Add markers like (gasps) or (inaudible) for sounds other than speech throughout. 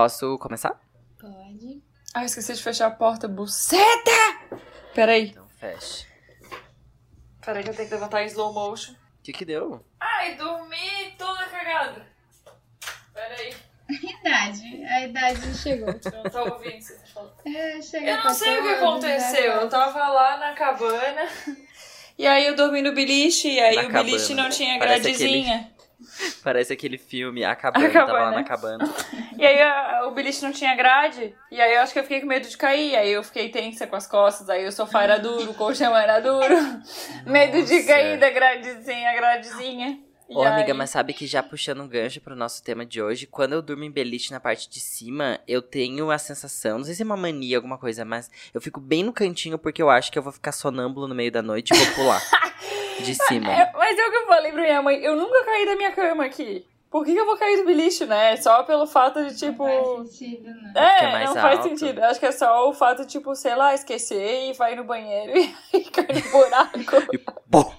Posso começar? Pode. Ah, esqueci de fechar a porta, buceta! Peraí, Então feche. peraí que eu tenho que levantar em slow motion. O que que deu? Ai, dormi toda cagada. Peraí, Idade. A idade chegou. eu não tava ouvindo o que você tá falando. É, chega Eu não sei o que aconteceu. Eu tava lá na cabana. E aí eu dormi no beliche, e aí Na o beliche cabana. não tinha Parece gradezinha. (laughs) Parece aquele filme A Cabana, A tava lá Cabana. na cabana. E aí a- o beliche não tinha grade. E aí eu acho que eu fiquei com medo de cair. Aí eu fiquei tensa com as costas. Aí o sofá era duro, o colchão era duro. (laughs) medo de cair da gradezinha, a gradezinha. E Ô, amiga, aí- mas sabe que já puxando um gancho pro nosso tema de hoje, quando eu durmo em beliche na parte de cima, eu tenho a sensação, não sei se é uma mania, alguma coisa, mas eu fico bem no cantinho porque eu acho que eu vou ficar sonâmbulo no meio da noite e vou pular (laughs) de cima. É, mas é o que eu falei pra minha mãe. Eu nunca caí da minha cama aqui. Por que, que eu vou cair do beliche, né? Só pelo fato de, tipo. Não faz sentido, né? É, é não faz alto. sentido. Acho que é só o fato, tipo, sei lá, esquecer e vai no banheiro (laughs) e aí cai no buraco. E, pô,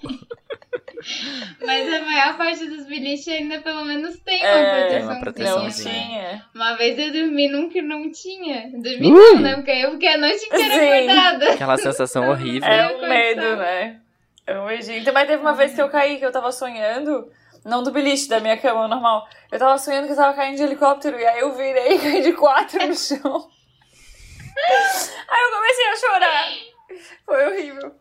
Mas a maior parte dos biliches ainda pelo menos tem uma É, proteção. Tem uma Não proteçãozinha. tinha. Uma vez eu dormi num que não tinha. Dormi Ui! não, né? Porque eu fiquei a noite inteira Sim. acordada. aquela sensação (laughs) horrível. É um medo, né? É um medinho. Também teve uma vez que eu caí, que eu tava sonhando. Não do beliche, da minha cama normal. Eu tava sonhando que eu tava caindo de helicóptero. E aí eu virei e caí de quatro no chão. aí eu comecei a chorar. Foi horrível.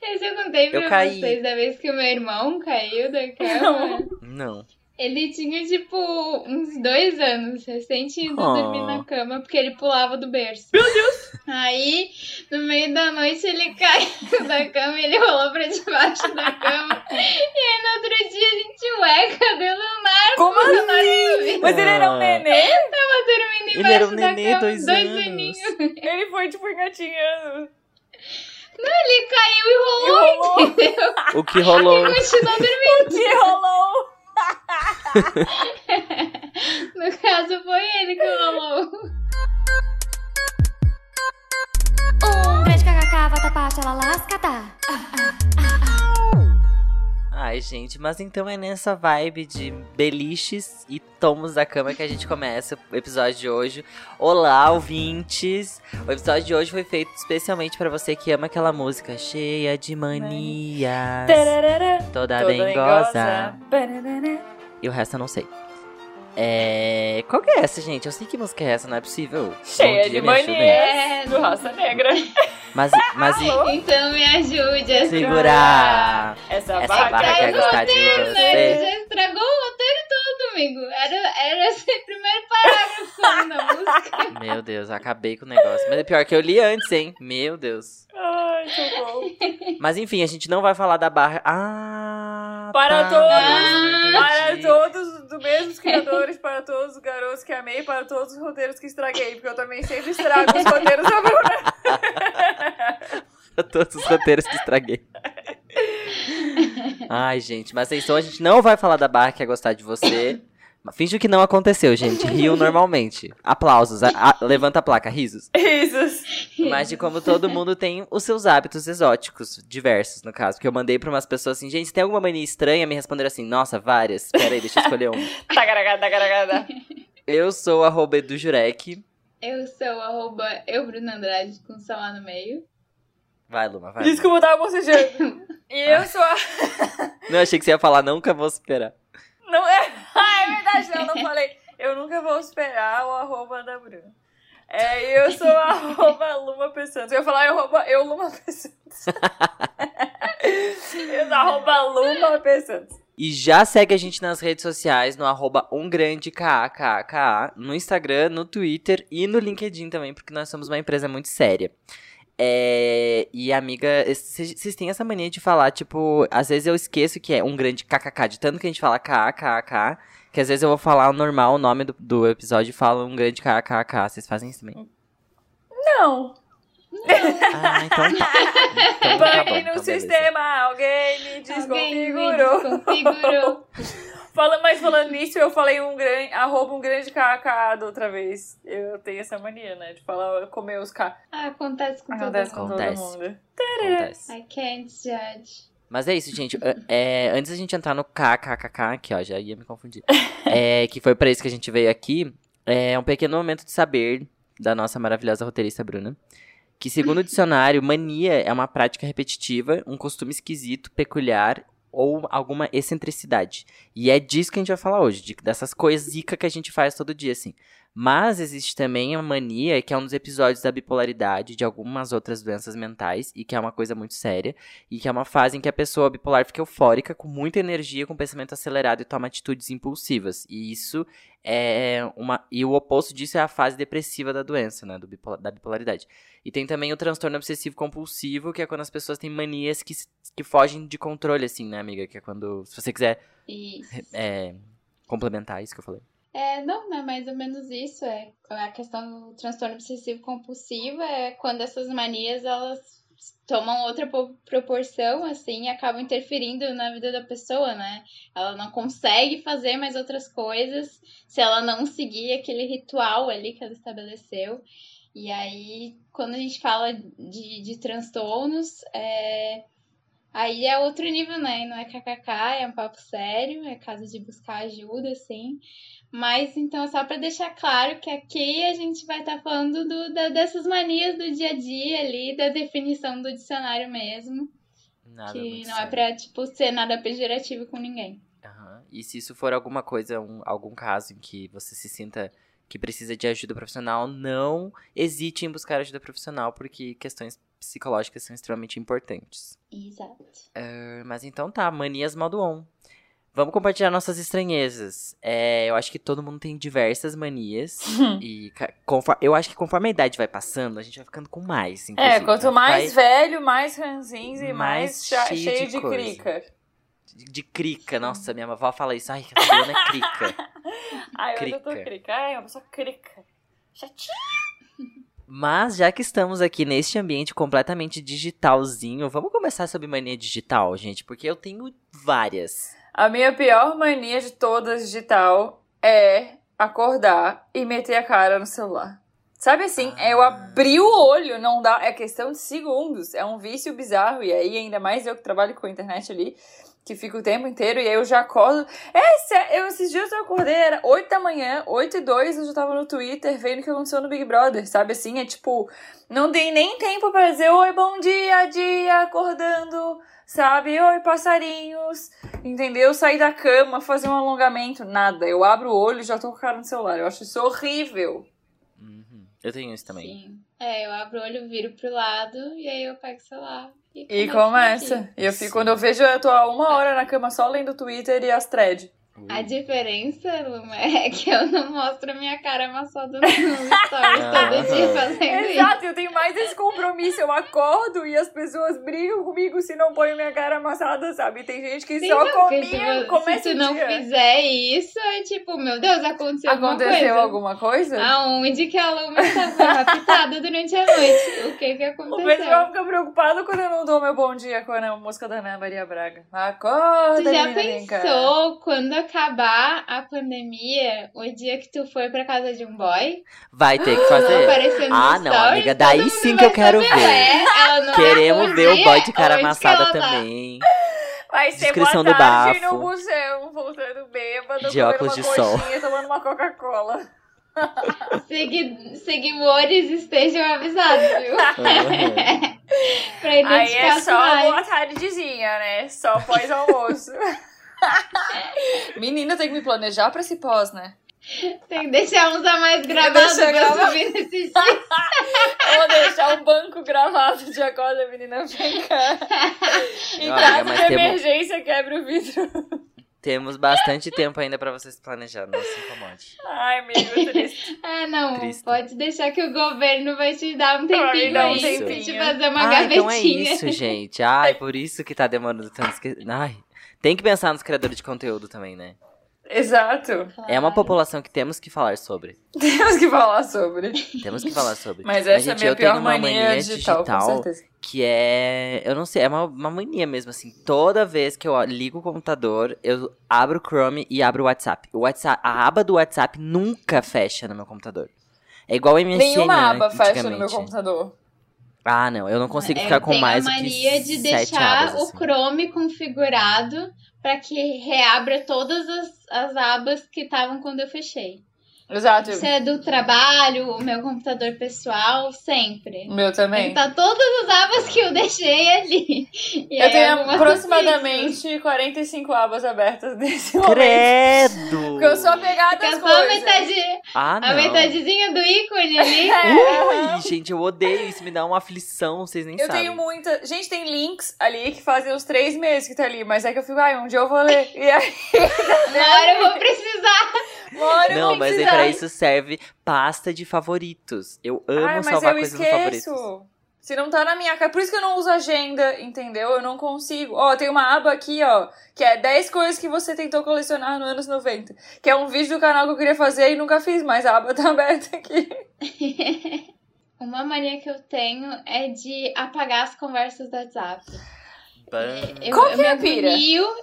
Esse eu contei pra Eu caí. vocês da vez que o meu irmão caiu da cama. Não. Ele tinha, tipo, uns dois anos, recém tinha ido Oh. dormir na cama, porque ele pulava do berço. Meu Deus! Aí, no meio da noite, ele (laughs) caiu da cama e ele rolou pra debaixo da cama. E aí, no outro dia, a gente, ué, cadê o Leonardo? Como O Leonardo assim? Mas ele era um Ah. nenê? tava dormindo Ele embaixo era um da nenê, cama, dois anos. aninhos. Ele foi, tipo, engatinhando. Ele caiu e E rolou, rolou. entendeu? O que rolou? Continuou dormindo. Que rolou. (laughs) No caso, foi ele que rolou. Um grande kkk, vatapá, lascata. Ai, gente, mas então é nessa vibe de beliches e tomos da cama que a gente começa o episódio de hoje. Olá, ouvintes! O episódio de hoje foi feito especialmente pra você que ama aquela música cheia de manias, Tararara. toda, Toda dengosa. E o resto eu não sei. É. Qual que é essa, gente? Eu sei que música é essa, não é possível. Cheia de manias. É, Do Raça Negra. Mas, mas e. Então me ajude a Segurar! Essa, Essa barra barra quer quer gostar de Ele você. já estragou o roteiro todo, amigo. Era, era esse (laughs) primeiro parágrafo ali na música. Meu Deus, acabei com o negócio. Mas é pior que eu li antes, hein? Meu Deus. Ai, socorro. Mas enfim, a gente não vai falar da barra. Ah! Para tá, todos, para todos, dos mesmos (laughs) criadores, para todos os garotos que amei, para todos os roteiros que estraguei, porque eu também sempre estrago os roteiros da Bruna. Para (laughs) todos os roteiros que estraguei. Ai, gente, mas então a gente não vai falar da barra que é gostar de você. Finge que não aconteceu, gente. Riam (laughs) normalmente. Aplausos. a- a- levanta a placa, risos. Risos. Mas de como todo mundo tem os seus hábitos exóticos, diversos, no caso. Porque eu mandei pra umas pessoas assim, gente, tem alguma mania estranha? Me responderam assim, nossa, várias. Espera aí, deixa eu escolher uma. (laughs) Tagaragada, tagaragada. Eu sou arroba Edu Jurek. Eu sou arroba eu, Bruna Andrade, com som lá no meio. Vai, Luma, vai. Desculpa, eu tava bocejando. (laughs) E eu sou a... Não, achei que você ia falar, nunca vou superar. Não é... (laughs) Ah, é verdade, não, não (laughs) falei. Eu nunca vou esperar o arroba da Bruna. É, eu sou a (laughs) arroba Luma P. Santos. Eu ia falar eu, arroba, eu Luma P. Santos. eu sou arroba Luma P. Santos. E já segue a gente nas redes sociais, no arroba umgrandekaka, no Instagram, no Twitter e no LinkedIn também, porque nós somos uma empresa muito séria. É, e amiga, vocês têm essa mania de falar, tipo, às vezes eu esqueço que é um grande kkk, de tanto que a gente fala kkk, que às vezes eu vou falar o normal, o nome do, do episódio e falo um grande kkk. Vocês fazem isso também? Não. Ah, então tá. (laughs) Então tá no então beleza. sistema, alguém me Alguém me desconfigurou. (laughs) Fala, mas falando nisso, eu falei um grande, arroba um grande KK da outra vez. Eu tenho essa mania, né? De falar, comer os K. Ah, acontece com Acontece todo com mundo. Acontece. todo mundo. Acontece. I can't judge. Mas é isso, gente. É, antes da gente entrar no KKKK, aqui ó, já ia me confundir. (laughs) é, que foi pra isso que a gente veio aqui. É um pequeno momento de saber da nossa maravilhosa roteirista Bruna. Que, segundo o dicionário, mania é uma prática repetitiva, um costume esquisito, peculiar ou alguma excentricidade. E é disso que a gente vai falar hoje, de, dessas coisas zica que a gente faz todo dia, assim. Mas existe também a mania, que é um dos episódios da bipolaridade, de algumas outras doenças mentais, e que é uma coisa muito séria, e que é uma fase em que a pessoa bipolar fica eufórica, com muita energia, com pensamento acelerado e toma atitudes impulsivas. E isso é uma. E o oposto disso é a fase depressiva da doença, né? Do bipolar, da bipolaridade. E tem também o transtorno obsessivo compulsivo, que é quando as pessoas têm manias que, que fogem de controle, assim, né, amiga? Que é quando. Se você quiser é, complementar isso que eu falei. É, não, é mais ou menos isso. É a questão do transtorno obsessivo compulsivo é quando essas manias elas tomam outra po- proporção, assim, e acabam interferindo na vida da pessoa, né? Ela não consegue fazer mais outras coisas se ela não seguir aquele ritual ali que ela estabeleceu. E aí, quando a gente fala de, de transtornos, é, aí é outro nível, né? Não é kkk, é um papo sério, é caso de buscar ajuda, assim. Mas então, só para deixar claro que aqui a gente vai estar falando do, da- dessas manias do dia a dia ali, da definição do dicionário mesmo. Nada que não é sério. pra, tipo, ser nada pejorativo com ninguém. Aham. E se isso for alguma coisa, um- algum caso em que você se sinta que precisa de ajuda profissional, não hesite em buscar ajuda profissional, porque questões psicológicas são extremamente importantes. Exato. Ah, Mas então tá, manias modo on. Vamos compartilhar nossas estranhezas. É, eu acho que todo mundo tem diversas manias. (laughs) e ca- confo- eu acho que conforme a idade vai passando, a gente vai ficando com mais. É, quanto mais Vai velho, mais ranzinhos e Mais mais, cheio cheio, de de, coisa. crica. De, crica. Nossa, minha avó fala isso. Ai, a Fiona é crica. (laughs) Ai, hoje eu tô Crica. crica. Ai, eu sou crica. Chatinha. Mas já que estamos aqui neste ambiente completamente digitalzinho, vamos começar sobre mania digital, gente, porque eu tenho várias. A minha pior mania de todas digital é acordar e meter a cara no celular. Sabe assim, Ah. eu abri o olho, não dá, é questão de segundos, é um vício bizarro, e aí ainda mais eu que trabalho com a internet ali, que fica o tempo inteiro, e aí eu já acordo. É, sé- eu esses dias eu acordei, era 8 da manhã, 8 e 2, eu já tava no Twitter vendo o que aconteceu no Big Brother, sabe assim? É tipo, não dei nem tempo pra dizer oi, bom dia, dia, acordando, sabe? Oi, passarinhos, entendeu? Sair da cama, fazer um alongamento, nada. Eu abro o olho e já tô com a cara no celular. Eu acho isso horrível. Uhum. Eu tenho isso também. Sim. É, eu abro o olho, viro pro lado e aí eu pego o celular. E começo começa. aqui. E eu fico, quando eu vejo, eu tô há uma hora na cama só lendo o Twitter e as threads. A diferença, Luma, é (laughs) que eu não mostro a minha cara amassada no stories todo dia fazendo isso. Exato, eu tenho mais esse compromisso. Eu acordo e as pessoas brigam comigo se não põem minha cara amassada, sabe? Tem gente que Sim, só não, comia, vo- começa se tu o não dia. fizer isso, é tipo, meu Deus, aconteceu, alguma Aconteceu coisa. alguma coisa? Aonde que a Luma estava raptada durante a noite? O que que O aconteceu? pessoal fica preocupado quando eu não dou meu bom dia com a música da Ana Maria Braga. Acorda, Tu já pensou quando acabar a pandemia, o dia que tu foi pra casa de um boy? Vai ter que fazer. aparecendo Ah, não, stories, amiga, daí sim que eu quero ver. não Queremos ver o boy de cara amassada tá? também. Vai ser Descrição boa do tarde bafo. no museu, voltando bêbado, De óculos uma de sol. tomando uma Coca-Cola. Segui- seguidores estejam avisados, viu? Uhum. (laughs) pra Aí identificar é os só sinais. boa tardezinha, né? Só pós-almoço. (laughs) (laughs) Menina, tem que me planejar pra esse pós, né? Tem que deixar uns a mais gravados pra gravado. subir nesse dia. (laughs) Eu vou deixar um banco gravado de acorda, menina, vem cá. (laughs) Em Olha, caso mas de temos- emergência, quebra o vidro. Temos bastante tempo ainda pra vocês planejar, não se incomode. Ai, amigo, triste. Ah, não. Triste. Pode deixar que o governo vai te dar um tempinho dar um aí. tempinho. Te fazer uma ah, gavetinha. então é isso, gente. Ai, por isso que tá demorando tanto. Esque- Ai, tem que pensar nos criadores de conteúdo também, né? Exato. É uma população que temos que falar sobre. (laughs) Temos que falar sobre. Temos que falar sobre. Mas essa gente, é a minha eu tenho pior uma mania, mania digital, digital. com certeza. Que é. Eu não sei, é uma, uma mania mesmo, assim. Toda vez que eu ligo o computador, eu abro o Chrome e abro o WhatsApp. O WhatsApp. A aba do WhatsApp nunca fecha no meu computador. É igual o MSN, Nenhuma né, aba fecha no meu computador. Ah, não, eu não consigo Eu ficar com tenho mais a do que mania de sete deixar abas, o assim. Chrome configurado para que reabra todas as, as abas que estavam quando eu fechei. Exato. Se é do trabalho, o meu computador pessoal, sempre. O meu também. Ele tá todas as abas que eu deixei ali. E Eu tenho aproximadamente 45 abas abertas nesse momento. Credo! Porque eu sou apegada às só a coisas. metade, Ah, não. a metadezinha do ícone ali. (laughs) Ui, gente, eu odeio isso, me dá uma aflição, vocês nem Eu sabem. tenho muita. Gente, tem links ali que fazem uns três meses que tá ali, mas é que eu fico, ai, um dia eu vou ler. E aí, (laughs) Na hora eu vou precisar. Eu Não, mas aí pra isso serve pasta de favoritos. Eu amo Ai, mas salvar eu coisas esqueço. no favoritos. Se não tá na minha cara. Por isso que eu não uso agenda, entendeu? Eu não consigo. Ó, tem uma aba aqui, ó, que é 10 coisas que você tentou colecionar nos anos 90. Que é um vídeo do canal que eu queria fazer e nunca fiz, mas a aba tá (laughs) aberta aqui. (laughs) Uma mania que eu tenho é de apagar as conversas do WhatsApp. Eu, Qual eu que é me a pira?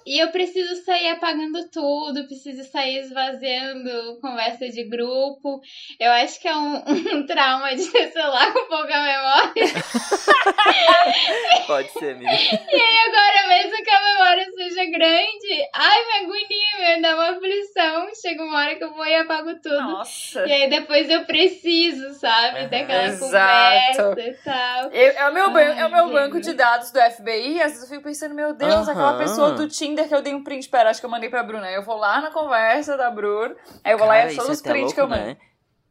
e eu preciso sair apagando tudo, preciso sair esvaziando conversa de grupo. Eu acho que é um, (laughs) um trauma de ter celular com pouca memória. (laughs) Pode ser, amiga. E aí agora, mesmo que a memória seja grande, ai, me agonia, me dá uma aflição. Chega uma hora que eu vou e apago tudo. Nossa. E aí depois eu preciso, sabe? Aham. Daquela Exato. conversa e tal. Eu- é o meu, Ai, é o meu banco de dados do FBI. Às vezes eu fico pensando, meu Deus, aquela Aham. pessoa do Tinder que eu dei um print. Pera, acho que eu mandei pra Bruna. Eu vou lá na conversa da Bruna. Aí eu vou lá Cara, e é é os prints que eu mando. né?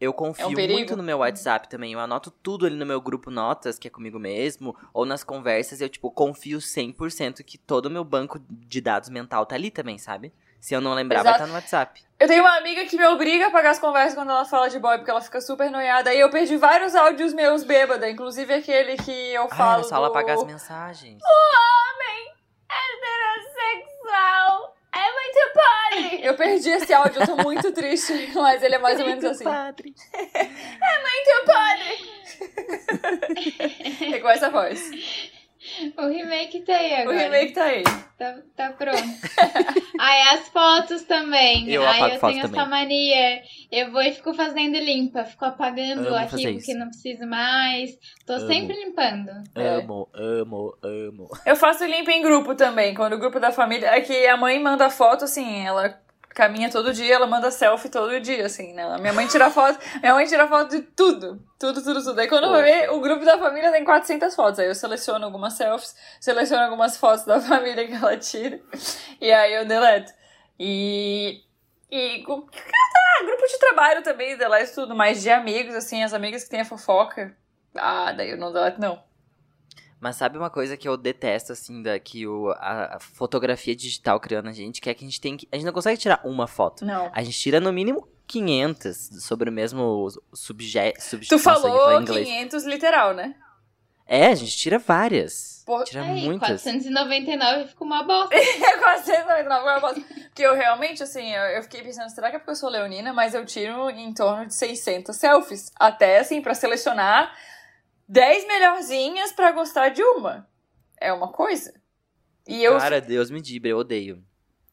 Eu confio É um muito no meu WhatsApp também. Eu anoto tudo ali no meu grupo Notas, que é comigo mesmo, ou nas conversas, eu, tipo, confio 100% que todo o meu banco de dados mental tá ali também, sabe? Se eu não lembrar, vai Exato. estar no WhatsApp. Eu tenho uma amiga que me obriga a pagar as conversas quando ela fala de boy, porque ela fica super noiada. Aí eu perdi vários áudios meus bêbada, inclusive aquele que eu Ah, falo era só ela do... apagar as mensagens. heterossexual é muito podre. (laughs) Eu perdi esse áudio, eu tô muito triste, (laughs) mas ele é mais ou menos assim. Padre. (laughs) Muito podre. É com essa voz. (laughs) O remake tá aí O agora. remake tá aí. Tá, tá pronto. (laughs) Aí as fotos também. Eu Aí apago eu tenho também. essa mania. Eu vou e fico fazendo limpa. Fico apagando Amo o arquivo que não preciso mais. Tô Amo. sempre limpando. É. Amo, amo, amo. Eu faço limpa em grupo também, quando o grupo da família. É que a mãe manda foto, assim, ela caminha todo dia, ela manda selfie todo dia, assim, né? Minha mãe tira foto, minha mãe tira foto de tudo. Tudo, tudo, tudo. Aí quando eu vou ver, o grupo da família tem 400 fotos. Aí eu seleciono algumas selfies, seleciono algumas fotos da (laughs) família que ela tira. E aí eu deleto. E. E. Ah, grupo de trabalho também, deleto tudo, mas de amigos, assim, as amigas que têm a fofoca. Ah, daí eu não deleto, não. Mas sabe uma coisa que eu detesto, assim, da, que o, a, a fotografia digital criando a gente, que é que a gente tem que. A gente não consegue tirar uma foto. Não. A gente tira no mínimo 500 sobre o mesmo subjeto. Tu falou 500 literal, né? É, a gente tira várias. Pô, Tira Aí, muitas. 499 fica uma bosta. (laughs) É quase 199 eu posso. Porque eu realmente, assim, eu, eu fiquei pensando, será que é porque eu sou leonina? Mas eu tiro em torno de 600 selfies. Até, assim, pra selecionar 10 melhorzinhas pra gostar de uma. É uma coisa. E eu... Cara, Deus me dibre, eu odeio.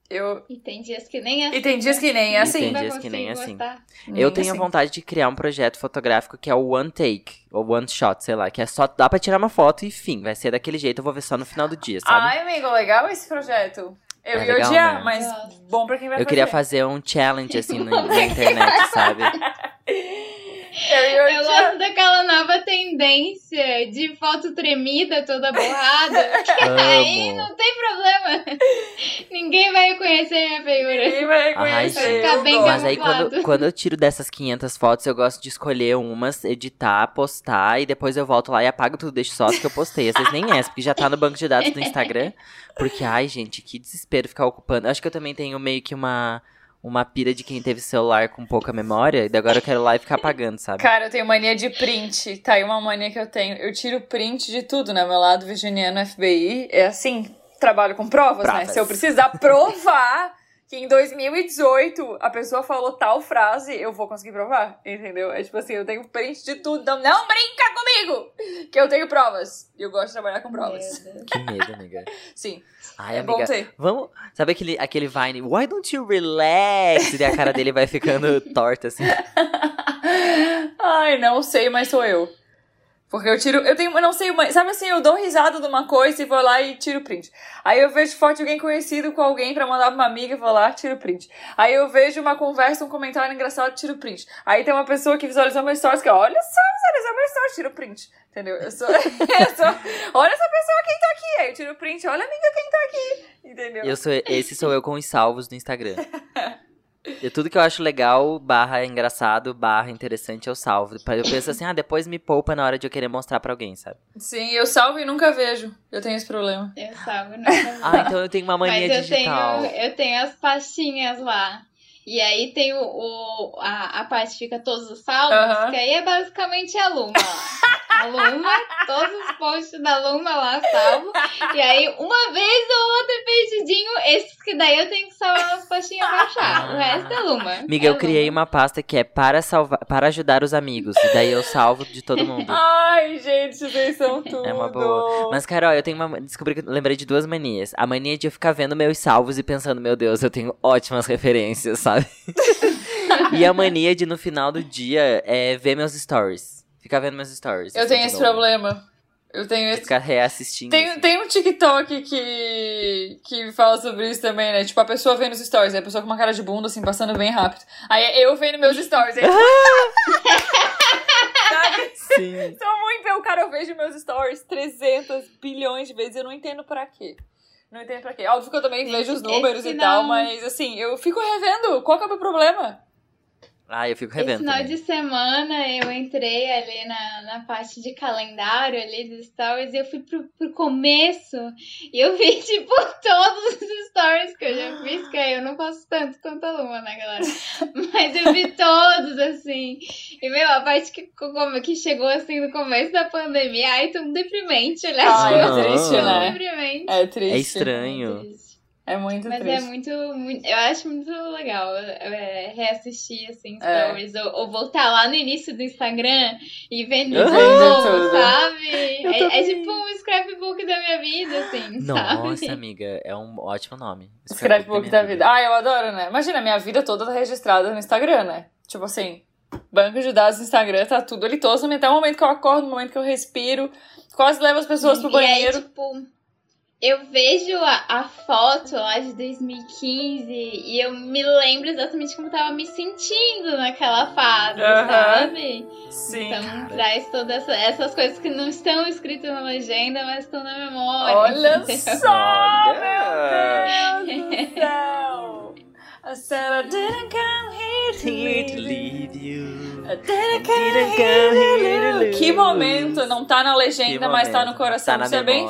eu E tem dias que nem assim. e tem dias que nem é E assim. tem vai dias que nem conseguir assim. Nem eu tenho assim. vontade de criar um projeto fotográfico que é o One Take, ou One Shot, sei lá, que é só dá pra tirar uma foto e fim, vai ser daquele jeito, eu vou ver só no final do dia, sabe? Ai, amigo, legal esse projeto. Eu É ia legal, odiar, né? mas bom pra quem vai eu queria fazer. fazer um challenge assim no- na (laughs) internet, sabe? Eu Eu gosto daquela nova tendência de foto tremida, toda borrada. (laughs) Aí não tem problema. Ninguém vai reconhecer minha figura. Ninguém vai Ai, reconhecer. eu bem. Mas aí quando, quando eu tiro dessas 500 fotos, eu gosto de escolher umas, editar, postar e depois eu volto lá e apago tudo, deixo só as que eu postei. Às vezes nem essa, porque já tá no banco de dados do (laughs) Instagram. Porque, ai, gente, que desespero ficar ocupando. Acho que eu também tenho meio que uma, uma pira de quem teve celular com pouca memória, e daí agora eu quero ir lá e ficar apagando, sabe? Cara, eu tenho mania de print. Tá aí uma mania que eu tenho. Eu tiro print de tudo, né? Meu lado virginiano FBI é assim, trabalho com provas, né? Provas. Se eu precisar provar que em 2018 a pessoa falou tal frase, eu vou conseguir provar, entendeu? É tipo assim, eu tenho print de tudo, então não brinca comigo! Que eu tenho provas. E eu gosto de trabalhar com provas. (laughs) Que medo, amiga. Sim, Ai, é bom amiga, ter. vamos... Sabe aquele, aquele Vine, why don't you relax? E a cara dele vai ficando torta, assim. (laughs) Ai, não sei, mas sou eu. Porque eu tiro, eu tenho, eu não sei, uma, sabe assim, eu dou risada de uma coisa e vou lá e tiro print. Aí eu vejo foto de alguém conhecido com alguém pra mandar pra uma amiga e vou lá, tiro print. Aí eu vejo uma conversa, um comentário engraçado, tiro print. Aí tem uma pessoa que visualizou meu stories que, olha só, visualizou meu stories, tiro print. Entendeu? Eu sou, (laughs) eu sou, olha essa pessoa quem tá aqui. Aí eu tiro print, olha amiga quem tá aqui. Entendeu? Eu sou, esse sou eu com os salvos no Instagram. (laughs) E tudo que eu acho legal, barra engraçado, barra interessante, eu salvo. Eu penso assim, ah, depois me poupa na hora de eu querer mostrar pra alguém, sabe? Sim, eu salvo e nunca vejo. Eu tenho esse problema. Eu salvo, não. Ah, então eu tenho uma mania Mas eu digital. tenho, eu tenho as pastinhas lá. E aí tem o, o- a, a parte que fica todos os salvos, Aham. que aí é basicamente a Luma lá. A Luma, (laughs) todos os posts da Luma lá salvo. E aí, uma vez ou outra perdidinho, esses que daí eu tenho que salvar nas pastinhas pra achar. O resto é Luma. Amiga, É eu criei Luma. uma pasta que é para salvar, para ajudar os amigos. E daí eu salvo de todo mundo. (laughs) Ai, gente, vocês são tudo. É uma boa. Mas, Carol, eu tenho uma. Descobri que lembrei de duas manias. A mania de eu ficar vendo meus salvos e pensando, meu Deus, eu tenho ótimas referências, sabe? (laughs) e a mania de no final do dia é ver meus stories. Ficar vendo meus stories. Eu assim, tenho esse novo. problema. Eu tenho esse. ficar reassistindo. Tem, assim. tem um TikTok que, que fala sobre isso também, né? Tipo, a pessoa vendo os stories, a pessoa com uma cara de bunda, assim, passando bem rápido. Aí eu vendo meus stories. Aí, Sabe? (laughs) Sim. (laughs) Sou muito eu, cara, eu vejo meus stories 300 bilhões de vezes eu não entendo pra quê. Não entendo pra quê. Óbvio que eu também vejo os números e tal, não- mas assim, eu fico revendo. Qual que é o meu problema? Ah, eu fico Esse revendo. final também. de semana eu entrei ali na, na parte de calendário ali dos stories e eu fui pro, pro começo e eu vi, (laughs) tipo, todos os stories que eu já fiz, que aí eu não faço tanto quanto a Luma, né, galera? (laughs) Mas eu vi todos, assim. E, meu, a parte que, como- que chegou, assim, no começo da pandemia, ai, tão deprimente olhar Ai, tipo, é triste, né? deprimente. É triste. É estranho. Triste. É muito Mas triste. é muito, muito. Eu acho muito legal é, reassistir, assim, É. stories. Ou, ou voltar lá no início do Instagram e ver novo, Tudo. sabe? Eu É, é tipo um scrapbook da minha vida, assim, Nossa, sabe? amiga, é um ótimo nome. Scrapbook minha da vida. Ah, eu adoro, né? Imagina, minha vida toda tá registrada no Instagram, né? Tipo assim, banco de dados do Instagram, tá tudo ali todo, até o momento que eu acordo, no momento que eu respiro, quase levo as pessoas pro E aí, banheiro. tipo, eu vejo a, a foto lá de 2015 e eu me lembro exatamente como eu tava me sentindo naquela fase, sabe? Sim. Então traz todas essa- essas coisas que não estão escritas na legenda, mas estão na memória. Olha entendeu? (laughs) só, Olha. meu Deus do céu. I said I didn't come here to to leave you. Que momento, não tá na legenda, mas tá no coração. Tá na Isso é bem.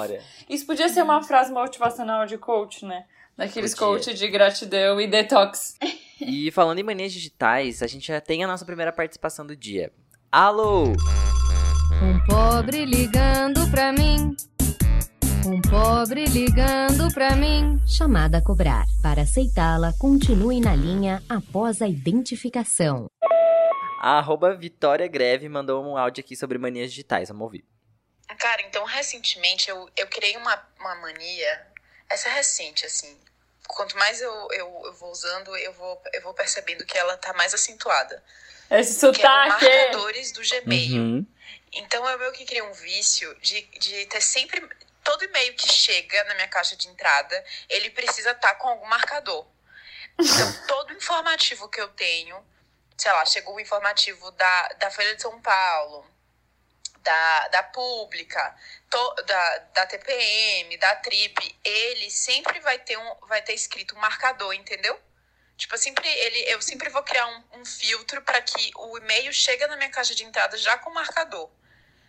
Isso podia ser uma frase motivacional de coach, né? Daqueles Podia. coach de gratidão e detox. E falando em manias digitais, a gente já tem a nossa primeira participação do dia. Alô! Um pobre ligando pra mim. Um pobre ligando pra mim. Chamada a cobrar. Para aceitá-la, continue na linha após a identificação. A arroba Vitória Greve mandou um áudio aqui sobre manias digitais. Vamos ouvir. Cara, então recentemente eu, eu criei uma, uma mania. Essa é recente, assim. Quanto mais eu, eu, eu vou usando, eu vou, eu vou percebendo que ela tá mais acentuada. Esse Que é sotaque. marcadores do Gmail. Uhum. Então eu meio que criei um vício de, de ter sempre. Todo e-mail que chega na minha caixa de entrada, ele precisa estar com algum marcador. Então, (laughs) todo informativo que eu tenho, sei lá, chegou o informativo da, da Folha de São Paulo, da, da Pública, to- da, da TPM, da Trip, ele sempre vai ter, um, vai ter escrito um marcador, entendeu? Tipo, eu sempre, ele, eu sempre vou criar um, um filtro para que o e-mail chegue na minha caixa de entrada já com marcador.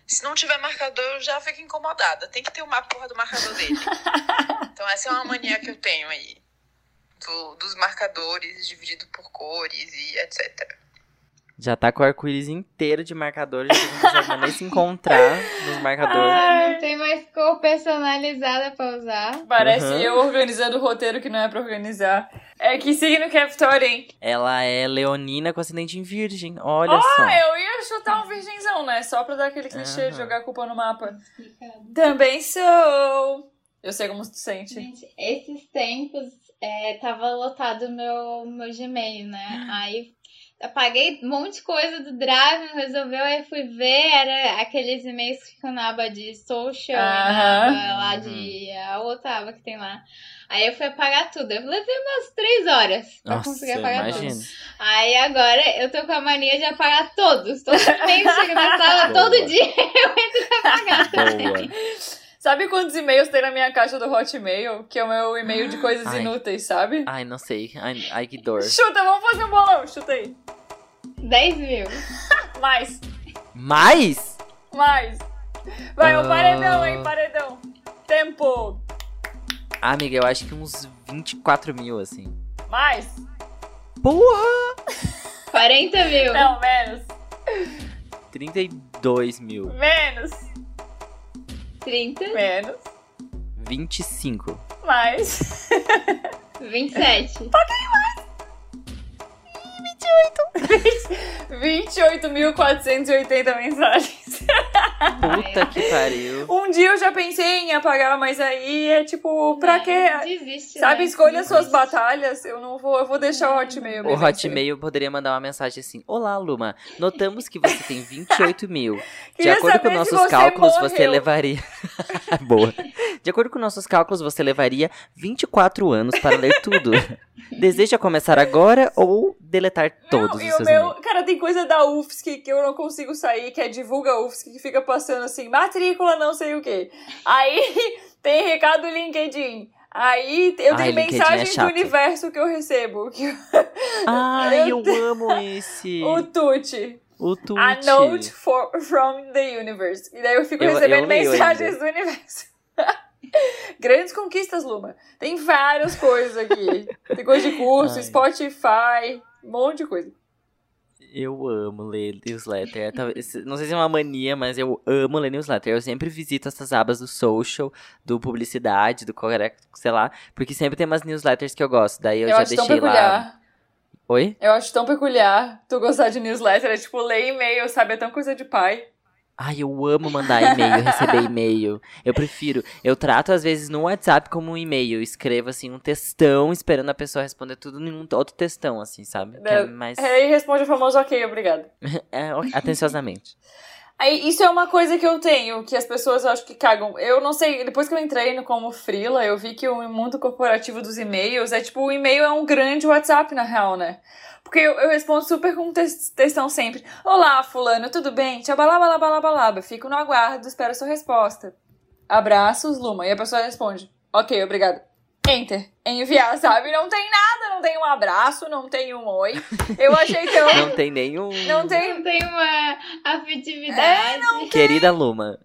Se não tiver marcador, eu já fico incomodada. Tem que ter uma porra do marcador dele. (laughs) Então essa é uma mania que eu tenho aí. Do- dos marcadores dividido por cores e etc. Já tá com o arco-íris inteiro de marcadores, já não consegue nem se encontrar nos marcadores. Não tem mais cor personalizada pra usar. Parece Uhum. eu organizando o roteiro que não é pra organizar. É que signo que é Vitória, hein? Ela é leonina com acidente em virgem. Olha Ah, só. eu ia chutar um virgenzão, né? Só pra dar aquele clichê de Aham. jogar a culpa no mapa. Também sou. Eu sei como tu sente. Gente, esses tempos é, tava lotado o meu, meu Gmail, né? (gasps) Aí apaguei um monte de coisa do Drive, não resolveu, aí fui ver, era aqueles e-mails que ficam na aba de social, na Aham. aba lá de. a outra aba que tem lá. Aí eu fui apagar tudo. Eu levei umas três horas pra Nossa, conseguir apagar imagina. tudo. Aí agora eu tô com a mania de apagar todos. Todo e-mail chega na sala, Boa. todo dia (laughs) eu entro pra apagar. Boa. Sabe quantos e-mails tem na minha caixa do Hotmail? Que é o meu e-mail de (gasps) coisas Ai. inúteis, sabe? Ai, não sei. Ai, ai, que dor. Chuta, vamos fazer um bolão. Chuta aí. 10 mil. (laughs) Mais. Mais? Mais. Vai, o Ah. paredão, hein, paredão. Tempo. Ah, amiga, eu acho que uns 24 mil, assim. Mais. Porra! 40 mil. Não, menos. 32 mil. Menos. 30. Menos. 25. Mais. (laughs) 27. 28.480 (laughs) mensagens. Puta que pariu. (laughs) Um dia eu já pensei em apagar, mas aí é tipo, pra quê? Desiste. Sabe, né? escolha suas Desiste. batalhas. Eu não vou, eu vou deixar o Hotmail. O. Hotmail poderia mandar uma mensagem assim: Olá, Luma. Notamos que você tem 28 mil. (laughs) De acordo com nossos você cálculos, você morreu. levaria. Boa. De acordo com nossos cálculos, você levaria 24 anos para ler tudo. Deseja começar agora ou deletar todos Não, os seus meu, e-mails? cara, tem coisa da UFSC que eu não consigo sair, que é divulga UFSC, que fica passando assim, matrícula não sei o quê. Aí (laughs) tem recado do LinkedIn. Aí eu Ai, tenho LinkedIn é mensagens do chato. universo que eu recebo. Que (laughs) Ai, eu eu amo esse. (laughs) o Tuti. O Tuti. A note for, from the universe. E daí eu fico Eu- recebendo eu mensagens do universo. Grandes conquistas, Luma. Tem várias coisas aqui. (laughs) Tem coisa de curso, Ai. Spotify, um monte de coisa. Eu amo ler newsletter. Talvez- Não sei se é uma mania, mas eu amo ler newsletter. Eu sempre visito essas abas do social, do publicidade, do qualquer, sei lá, porque sempre tem umas newsletters que eu gosto. Daí eu, Eu, já acho tão deixei lá. peculiar. Oi? Eu acho tão peculiar tu gostar de newsletter. É tipo ler e-mail, sabe? É tão coisa de pai. Ai, eu amo mandar e-mail, receber (laughs) e-mail. Eu prefiro. Eu trato, às vezes, no WhatsApp como um e-mail. Eu escrevo, assim, um textão, esperando a pessoa responder tudo em um outro textão, assim, sabe? Que é mais. Aí responde o famoso ok, obrigado. (laughs) É, atenciosamente. Aí, isso é uma coisa que eu tenho, que as pessoas acho que cagam. Eu não sei, depois que eu entrei no como freela, eu vi que o mundo corporativo dos e-mails é tipo, o e-mail é um grande WhatsApp, na real, né? Porque eu, eu respondo super com textão sempre. Olá, fulano, tudo bem? Tchabalabalabalaba. Fico no aguardo, espero sua resposta. Abraços, Luma. E a pessoa responde, ok, obrigado. Enter. Enviar, sabe? Não tem nada, não tem um abraço, não tem um oi. Eu achei tão... Não tem nenhum. Não tem Não tem uma afetividade. Querida Luma.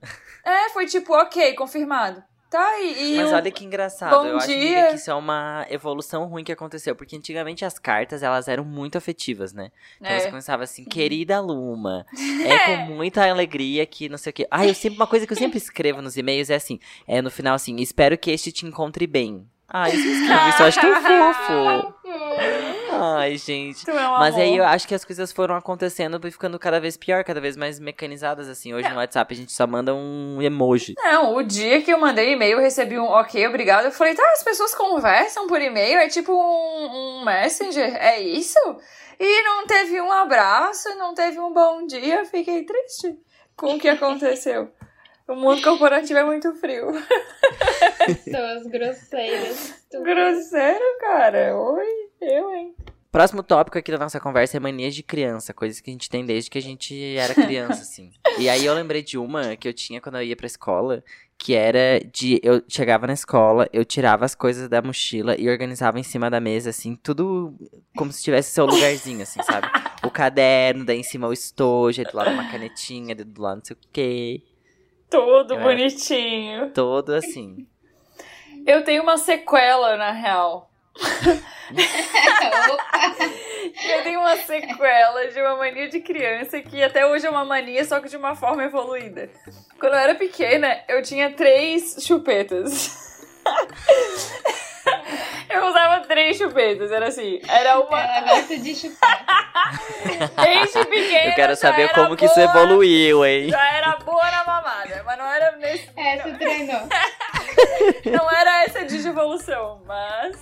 É, foi tipo, ok, confirmado. Tá, e, e Mas olha que engraçado. Bom eu acho dia. amiga, que isso é uma evolução ruim que aconteceu. Porque antigamente as cartas, elas eram muito afetivas, né? Então É. você começava assim, querida Luma. É (laughs) com muita alegria que não sei o quê. Ah, eu sempre, uma coisa que eu sempre escrevo nos e-mails é assim: é no final assim, espero que este te encontre bem. Ah, sempre escrevo isso, eu acho tão fofo. (laughs) Ai, gente. Tu é um Mas aí amor. eu acho que as coisas foram acontecendo e ficando cada vez pior, cada vez mais mecanizadas, assim. Hoje no WhatsApp a gente só manda um emoji. Não, o dia que eu mandei e-mail, eu recebi um ok, obrigado. Eu falei, tá, as pessoas conversam por e-mail, é tipo um, um messenger, é isso? E não teve um abraço, não teve um bom dia, fiquei triste com o que aconteceu. (laughs) O mundo corporativo é muito frio. (laughs) Pessoas grosseiras. Tu- Grosseiro, cara. Oi, eu, hein? Próximo tópico aqui da nossa conversa é manias de criança, coisas que a gente tem desde que a gente era criança, (laughs) assim. E aí eu lembrei de uma que eu tinha quando eu ia pra escola, que era de eu chegava na escola, eu tirava as coisas da mochila e organizava em cima da mesa, assim, tudo como se tivesse seu lugarzinho, assim, sabe? O caderno, daí em cima o estojo, aí do lado uma canetinha, do lado não sei o quê. Todo Eu era- bonitinho. Todo assim. Eu tenho uma sequela, na real. (laughs) Eu tenho uma sequela de uma mania de criança que até hoje é uma mania, só que de uma forma evoluída. Quando eu era pequena, eu tinha três chupetas. (laughs) Eu usava três chupetas, era assim. Era uma. Ela gosta de chupar. Desde pequena. Eu quero saber como que isso boa- evoluiu, hein? Já era boa na mamada, mas não era nesse. (laughs) É, você treinou. (laughs) Não era essa de evolução, mas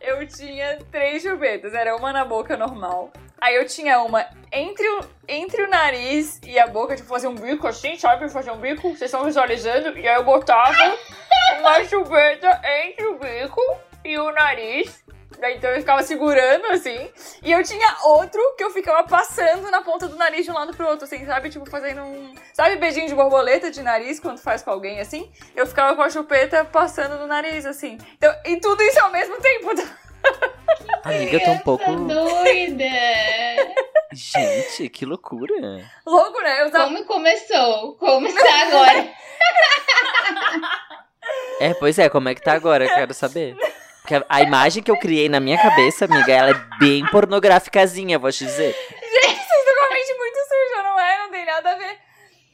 eu tinha três chupetas. Era uma na boca normal, Aí eu tinha uma entre o, entre o nariz e a boca, tipo, fazer um bico assim, sabe? Fazer um bico, vocês estão visualizando. E aí eu botava uma chupeta entre o bico e o nariz. Então eu ficava segurando, assim. E eu tinha outro que eu ficava passando na ponta do nariz de um lado pro outro, assim, sabe? Tipo, fazendo um. Sabe beijinho de borboleta de nariz quando faz com alguém assim? Eu ficava com a chupeta passando no nariz, assim. Então, e tudo isso ao mesmo tempo. (laughs) (laughs) Amiga, eu tô um pouco. Doida! Gente, que loucura. Louco, né? Eu tava. Como começou? Como está agora? É, pois é, como é que tá agora? Eu quero saber. Porque a- imagem que eu criei na minha cabeça, amiga, ela é bem pornográficazinha, vou te dizer. Gente, vocês estão com a mente muito suja, não é? Não tem nada a ver.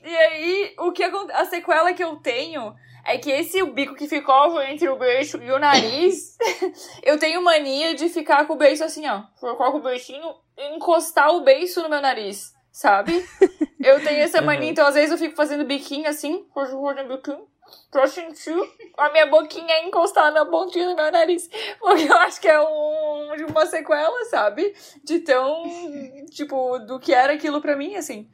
E aí, o que a sequela que eu tenho é que esse bico que ficou entre o beiço e o nariz, (laughs) eu tenho mania de ficar com o beiço assim, ó. Ficar com o beicinho e encostar o beiço no meu nariz, sabe? (laughs) Eu tenho essa mania, Uhum. então às vezes eu fico fazendo biquinho assim, fazendo biquinho. Pra sentir a minha boquinha encostar na pontinha do meu nariz. Porque eu acho que é um, de uma sequela, sabe? De tão, tipo, do que era aquilo pra mim, assim.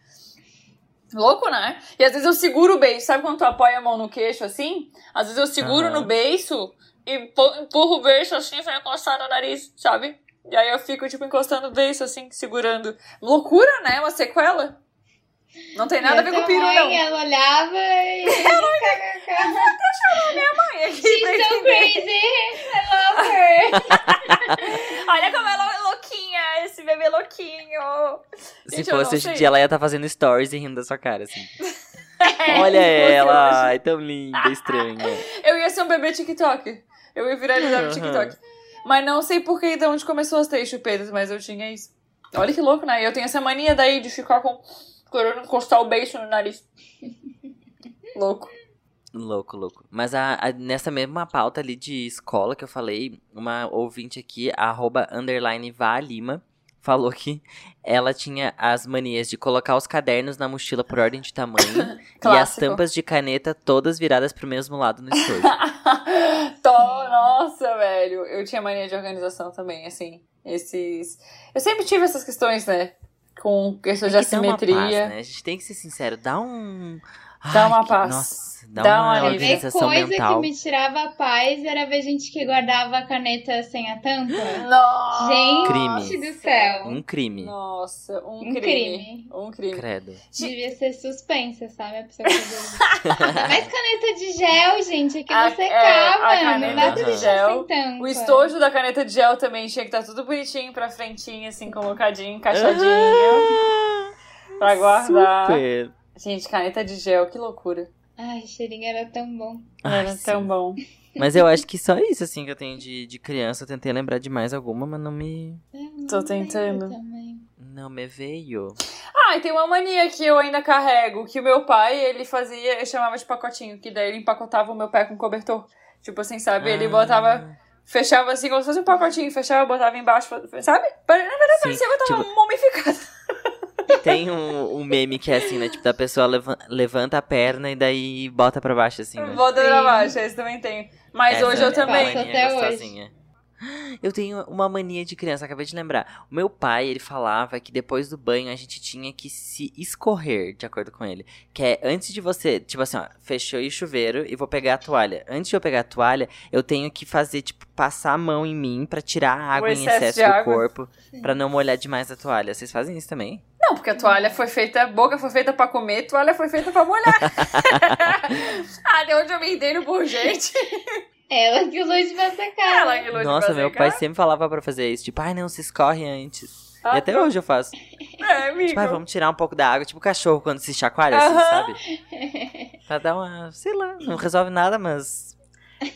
Louco, né? E às vezes eu seguro o beiço, sabe quando tu apoia a mão no queixo assim? Às vezes eu seguro Aham. no beiço e empurro o beiço assim e vai encostar no nariz, sabe? E aí eu fico, tipo, encostando o beiço assim, segurando. Loucura, né? Uma sequela. Não tem nada a ver com o peru, mãe, não. Ela olhava e. (laughs) Mãe, aqui She's pra so entender. crazy! I love her! (laughs) Olha como ela louquinha, esse bebê louquinho. Se Gente, fosse hoje em dia, ela ia estar fazendo stories e rindo da sua cara, assim. (laughs) É, (laughs) Olha ela, hoje. ai, tão linda, estranha. (laughs) Eu ia ser um bebê TikTok. Eu ia viralizar no Aham. TikTok. Mas não sei por que de onde começou as três chupetas, mas eu tinha isso. Olha que louco, né? Eu tenho essa mania daí de ficar com. querendo encostar o beijo no nariz. Louco. Louco, louco. Mas a, a- nessa mesma pauta ali de escola que eu falei, uma ouvinte aqui, arroba underline Vá Lima, falou que ela tinha as manias de colocar os cadernos na mochila por ordem de tamanho (laughs) e as tampas de caneta todas viradas pro mesmo lado no estojo. (laughs) Tô, nossa, velho. Eu tinha mania de organização também, assim. Esses. Eu sempre tive essas questões, né? Com questões de É assimetria. paz, né? A gente tem que ser sincero, dá um. Dá Ai, uma que- paz. Nossa, dá, Dá um uma. Ver organização coisa mental. que me tirava a paz era ver gente que guardava a caneta sem a tampa. Nossa! Gente Crime. do céu. Um crime. Nossa, um, Um crime. crime. Um crime. Credo. Devia ser suspensa, sabe? A pessoa (laughs) mais caneta de gel, gente, é que A- não secava. é, a não dá caneta pra de gel, sem tampa. O estojo da caneta de gel também tinha que estar tudo bonitinho pra frentinho, assim, colocadinho, encaixadinho. pra guardar. Super. Gente, caneta de gel, que loucura. Ai, cheirinho era tão bom. Ai, Era sim. tão bom. Mas eu acho que só isso, assim, que eu tenho de, de criança. Eu tentei lembrar de mais alguma, mas não me. Eu Tô não lembro tentando. Não me veio. Ah, e tem uma mania que eu ainda carrego, que o meu pai, ele fazia, ele chamava de pacotinho, que daí ele empacotava o meu pé com cobertor. Tipo assim, sabe? Ele Ah, botava, fechava assim, como se fosse um pacotinho, fechava, botava embaixo, sabe? Na verdade, Sim, parecia que eu tava tipo- mumificada. Tem um, um meme que é assim, né? Tipo, da pessoa leva- levanta a perna e daí bota pra baixo, assim, né? Bota pra Sim. baixo, esse também tenho. Mas Essa hoje eu é também. até hoje. Eu tenho uma mania de criança, acabei de lembrar. O meu pai, ele falava que depois do banho a gente tinha que se escorrer, de acordo com ele. Que é antes de você, tipo assim, ó, fechou o chuveiro e vou pegar a toalha. Antes de eu pegar a toalha, eu tenho que fazer, tipo, passar a mão em mim pra tirar a água em excesso do água. corpo, pra não molhar demais a toalha. Vocês fazem isso também? Não, porque a toalha foi feita, a boca foi feita pra comer, a toalha foi feita pra molhar. (laughs) ah, de onde eu me entendo por gente. Ela que luz pra secar. Ela que luta Nossa, pra meu pai sempre falava pra fazer isso. Tipo, ai não, se escorre antes. Ah, e até hoje eu faço. (laughs) É, amigo. Tipo, ai, vamos tirar um pouco da água, tipo cachorro quando se chacoalha, assim, Aham. sabe? (laughs) Pra dar uma, sei lá, não resolve nada, mas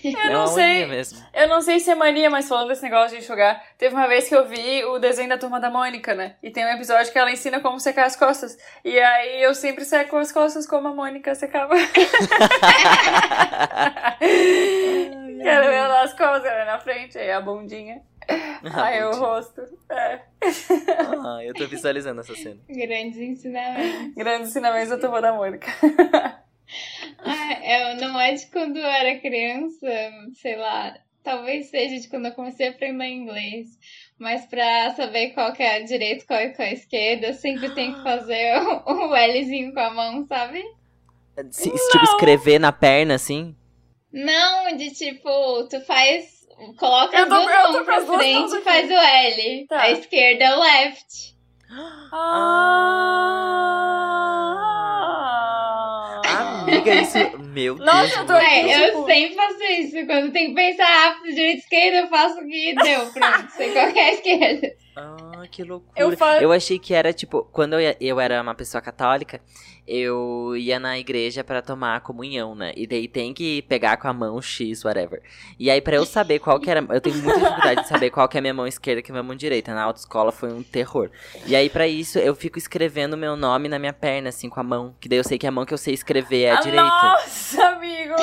Eu é não sei. mesmo. Eu não sei se é mania, mas falando desse negócio de enxugar, teve uma vez que eu vi o desenho da Turma da Mônica, né? E tem um episódio que ela ensina como secar as costas. E aí eu sempre seco as costas como a Mônica secava. (laughs) Quero ver ela nas costas, ela na frente, aí a bundinha, aí o rosto. É. Ah, eu tô visualizando essa cena. Grandes ensinamentos. Grandes ensinamentos da Turma da Mônica. Ah, eu, não é de quando eu era criança, sei lá. Talvez seja de quando eu comecei a aprender inglês. Mas pra saber qual que é a direita e qual que é a esquerda, sempre tem que (gasps) fazer o, (laughs) o Lzinho com a mão, sabe? Se, se, tipo, escrever na perna, assim. Não, de tipo, tu faz. Coloca Eu as duas eu mãos pra frente e faz o L. Tá. A esquerda é o left. (gasps) Ah. Amiga, isso. (laughs) Meu Nossa, Deus. eu tô. É, eu tipo- sempre faço isso. Quando tem que pensar rápido, direita esquerda, eu faço o que deu. (laughs) Pronto, sei qual que é a esquerda. Ah, que loucura. Eu Eu, fa- achei que era, tipo, quando eu, eu era uma pessoa católica, eu ia na igreja pra tomar a comunhão, né? E daí tem que pegar com a mão X, whatever. E aí, pra eu saber qual que era. Eu tenho muita dificuldade de saber qual que é a minha mão esquerda e que é a minha mão direita. Na autoescola foi um terror. E aí, pra isso, eu fico escrevendo meu nome na minha perna, assim, com a mão. Que daí eu sei que a mão que eu sei escrever é a direita. Nossa, amigo!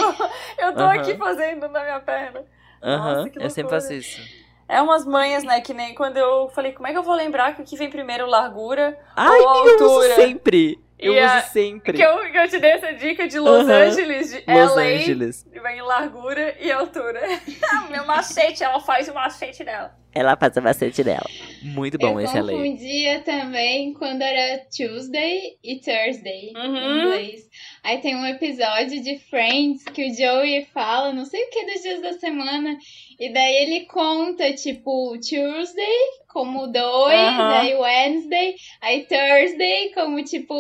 Eu tô Aham. aqui fazendo na minha perna. Aham, que eu sempre faço isso. É umas manhas, né? Que nem quando eu falei, como é que eu vou lembrar que o que vem primeiro, largura Ai, ou amiga, eu uso altura? sempre. Eu uso sempre. Que eu, que eu te dei essa dica de Los Aham. Angeles, de Los LA, Angeles. vem largura e altura. (laughs) Meu macete, ela faz o macete dela. Ela passa bastante dela. Muito bom eu esse é lei. confundia também quando era Tuesday e Thursday Uhum. em inglês. Aí tem um episódio de Friends que o Joey fala, não sei o que dos dias da semana, e daí ele conta, tipo, Tuesday como dois, Aham. aí Wednesday, aí Thursday como, tipo,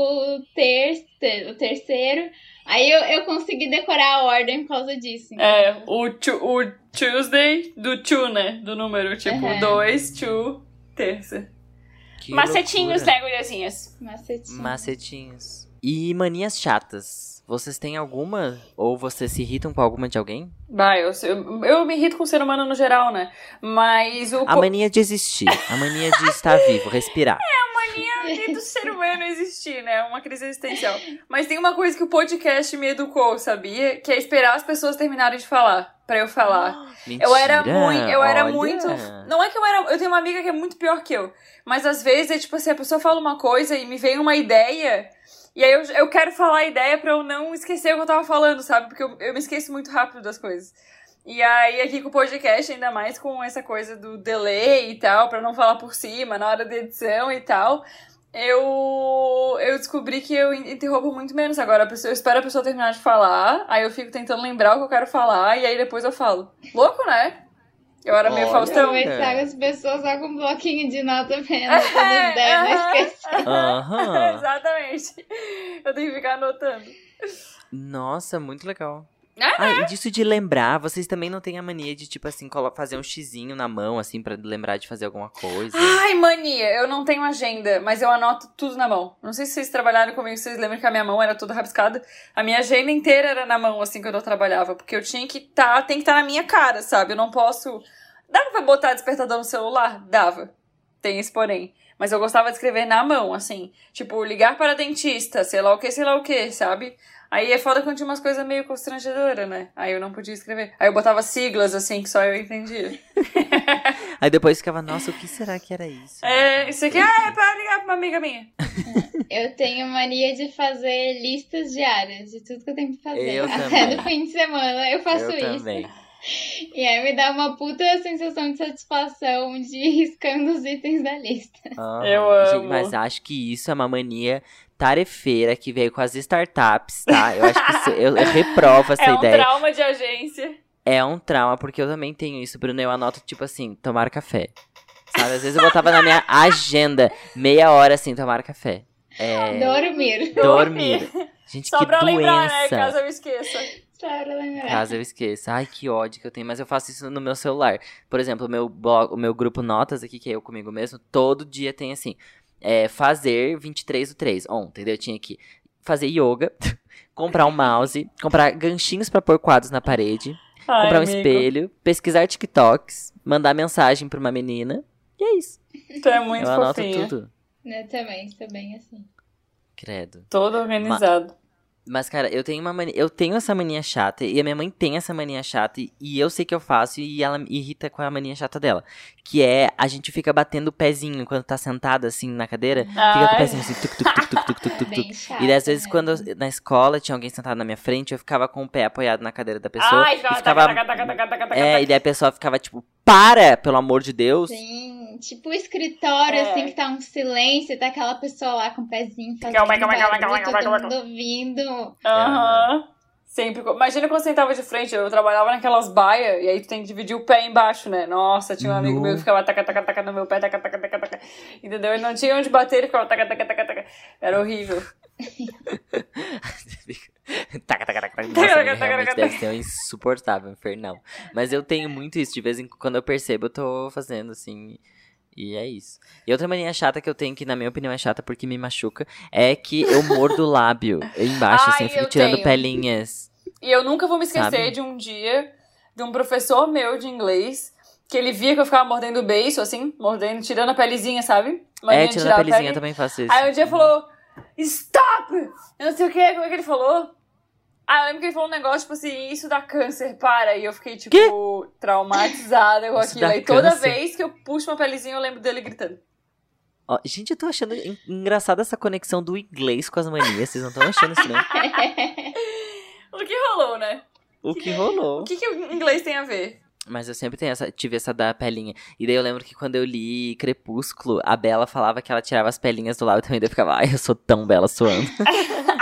terça, o terceiro. Aí eu, eu consegui decorar a ordem por causa disso. É, o, tu- o Tuesday do two, né? Do número, tipo, Uhum. dois, two, terça. Que Macetinhos, loucura. né, guriazinhas? Macetinho. Macetinhos. E manias chatas. Vocês têm alguma? Ou vocês se irritam com alguma de alguém? Bah, eu, eu, eu me irrito com o ser humano no geral, né? Mas o. A mania de existir. A mania de estar (laughs) vivo, respirar. mania do ser humano existir, né? Uma crise existencial. Mas tem uma coisa que o podcast me educou, sabia? Que é esperar as pessoas terminarem de falar. Pra eu falar. Mentira. Eu era muito. Eu era olha. muito. Não é que eu era. Eu tenho uma amiga que é muito pior que eu. Mas às vezes é tipo assim, a pessoa fala uma coisa e me vem uma ideia. E aí eu, eu quero falar a ideia pra eu não esquecer o que eu tava falando, sabe? Porque eu, eu me esqueço muito rápido das coisas. E aí, aqui com o podcast, ainda mais com essa coisa do delay e tal, pra não falar por cima na hora da edição e tal, eu, eu descobri que eu interrompo muito menos agora. A pessoa, eu espero a pessoa terminar de falar, aí eu fico tentando lembrar o que eu quero falar, e aí depois eu falo. Louco, né? Eu era meio Olha. Faustão. Conversar com as pessoas só com um bloquinho de nota as É, ideias, não aham. esquecer. (laughs) Aham. (laughs) Exatamente. Eu tenho que ficar anotando. Nossa, muito legal. Ah, Ah, e disso de lembrar, vocês também não têm a mania de, tipo assim, fazer um xizinho na mão, assim, pra lembrar de fazer alguma coisa? Ai, mania, eu não tenho agenda, mas eu anoto tudo na mão. Não sei se vocês trabalharam comigo, vocês lembram que a minha mão era toda rabiscada. A minha agenda inteira era na mão, assim, quando eu trabalhava. Porque eu tinha que tá, tem que estar na minha cara, sabe? Eu não posso. Dava pra botar despertador no celular? Dava. Tem esse porém. Mas eu gostava de escrever na mão, assim. Tipo, ligar para dentista, sei lá o que, sei lá o que, sabe? Aí é foda quando tinha umas coisas meio constrangedoras, né? Aí eu não podia escrever. Aí eu botava siglas, assim, que só eu entendia. (laughs) Aí depois ficava, nossa, o que será que era isso? É, isso aqui ah, é pra ligar pra uma amiga minha. (laughs) Eu tenho mania de fazer listas diárias de tudo que eu tenho que fazer. Eu Até também. no fim de semana eu faço Eu isso. também. E aí me dá uma puta sensação de satisfação de ir riscando os itens da lista. Aham. Eu Gente, amo. mas acho que isso é uma mania tarefeira que veio com as startups, tá? Eu acho que isso, eu, eu reprovo essa é um ideia. trauma de agência. É um trauma, porque eu também tenho isso, Bruno. Eu anoto, tipo assim, tomar café. Sabe? Às vezes eu botava na minha agenda meia hora assim, tomar café. É. Dormir. Dormir. Gente, Só que pra doença. lembrar, né? Caso eu esqueça. Pra lembrar. Caso eu esqueça. Ai, que ódio que eu tenho. Mas eu faço isso no meu celular. Por exemplo, o meu, blog, o meu grupo Notas aqui, que é eu comigo mesmo, todo dia tem assim. É, fazer 23 do 3. Ontem, entendeu? Eu tinha que fazer yoga, (laughs) comprar um mouse, comprar ganchinhos pra pôr quadros na parede, Ai, comprar um amigo, espelho, pesquisar TikToks, mandar mensagem pra uma menina. E é isso. Tu é muito eu anoto fofinha. tudo. Eu também, sou bem assim. Credo. Todo organizado. Mas, cara, eu tenho uma eu tenho essa mania chata, e a minha mãe tem essa mania chata, e eu sei que eu faço, e ela me irrita com a mania chata dela. Que é a gente fica batendo o pezinho quando tá sentada assim na cadeira, Ai. fica com o pezinho assim, tuc, tuc, tuc, tuc, tuc, tuc, tuc. (laughs) Chato, e às vezes, né? quando eu, na escola tinha alguém sentado na minha frente, eu ficava com o pé apoiado na cadeira da pessoa. Ai, e ficava, taca, taca, taca, É, e daí a pessoa ficava, tipo, para, pelo amor de Deus. Sim, tipo um escritório, É. assim, que tá um silêncio, e tá aquela pessoa lá com o pezinho fazendo Calma, calma, calma, calma, barulho, calma, calma, todo mundo ouvindo. Aham. Sempre. Imagina quando você sentava de frente, eu trabalhava naquelas baias, e aí tu tem que dividir o pé embaixo, né? Nossa, tinha um amigo meu que ficava taca, taca, taca no meu pé, taca, taca, taca, taca. Entendeu? Ele não tinha onde bater, ele ficava taca, taca, taca, taca. Era horrível. (laughs) (laughs) taca, taca, taca, taca. Nossa, Taca, amiga, taca, realmente deve ser um insuportável, infernal. Mas eu tenho muito isso, de vez em quando eu percebo, eu tô fazendo, assim... E é isso. E outra mania chata que eu tenho, que na minha opinião é chata porque me machuca, é que eu mordo o lábio embaixo, assim, Ai, eu fico eu tirando tenho. pelinhas. E eu nunca vou me esquecer Sabe? de um dia de um professor meu de inglês que ele via que eu ficava mordendo o beiço, assim, mordendo, tirando a pelezinha, sabe? Mania é, tirando a pelezinha, pele. eu também faço isso. Aí um dia falou, stop! Eu não sei o que, como é que ele falou? Ah, eu lembro que ele falou um negócio, tipo assim, isso dá câncer, para. E eu fiquei, tipo, traumatizada com Isso aquilo. Aí toda câncer? vez que eu puxo uma pelezinha, eu lembro dele gritando. Ó, gente, eu tô achando en- engraçada essa conexão do inglês com as manias. Vocês não estão achando isso, não? (laughs) O que rolou, né? O que rolou. O que, que o inglês tem a ver? Mas eu sempre essa, tive essa da pelinha. E daí eu lembro que quando eu li Crepúsculo, a Bela falava que ela tirava as pelinhas do lado também. Daí eu ficava, ai, eu sou tão bela suando. (laughs)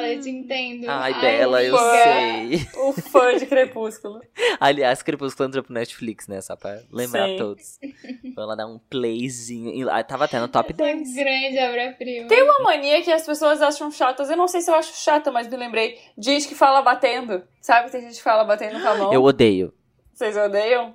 Ai, Bela, eu te entendo. Ai, Bela, eu fã. sei. O fã de Crepúsculo. (laughs) Aliás, Crepúsculo entrou pro Netflix, né? Só pra lembrar Sim. todos. (laughs) Foi lá dar um playzinho. E Tava até no top Essa 10. grande obra-prima. Tem uma mania que as pessoas acham chatas. Eu não sei se eu acho chata, mas me lembrei. Gente que fala batendo. Sabe? Tem gente que fala batendo com a mão. Eu odeio. Vocês odeiam?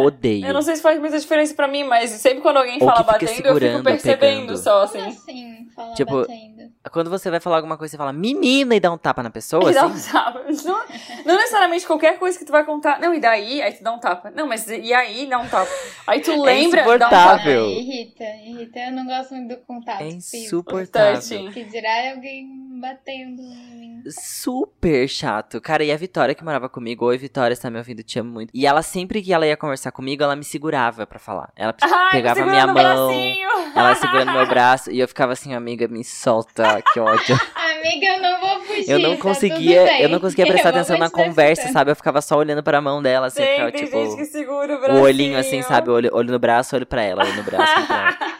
Odeio. Eu não sei se faz muita diferença pra mim, mas sempre quando alguém Ou fala batendo, eu fico percebendo pegando. só, assim. assim? Tipo, batendo. Quando você vai falar alguma coisa, você fala menina e dá um tapa na pessoa, E dá um assim? tapa. (laughs) Não, não necessariamente qualquer coisa que tu vai contar. Não, e daí? Aí tu dá um tapa. Não, mas e aí dá um tapa. Aí tu (laughs) lembra, dá um insuportável. tapa. Ai, irrita, irrita. Eu não gosto muito do contato É físico. insuportável. Importante. Que dirá é alguém batendo em mim. Super chato. Cara, e a Vitória que morava comigo, oi Vitória, você tá me ouvindo, te amo muito. E ela sempre que ela ia conversar comigo, ela me segurava pra falar. Ela (laughs) Ai, pegava minha mão, bracinho. ela segurando meu (laughs) braço, e eu ficava assim, amiga, me solta, que ódio. Amiga, eu não vou fugir. Eu não tá conseguia, bem. eu não conseguia prestar (laughs) atenção na conversa, sabe? Eu ficava só olhando pra mão dela, assim, Tem, ficava, tem tipo, gente que segura o o olhinho assim, sabe? Olho, olho no braço, olho pra ela, olho no braço, olho pra ela.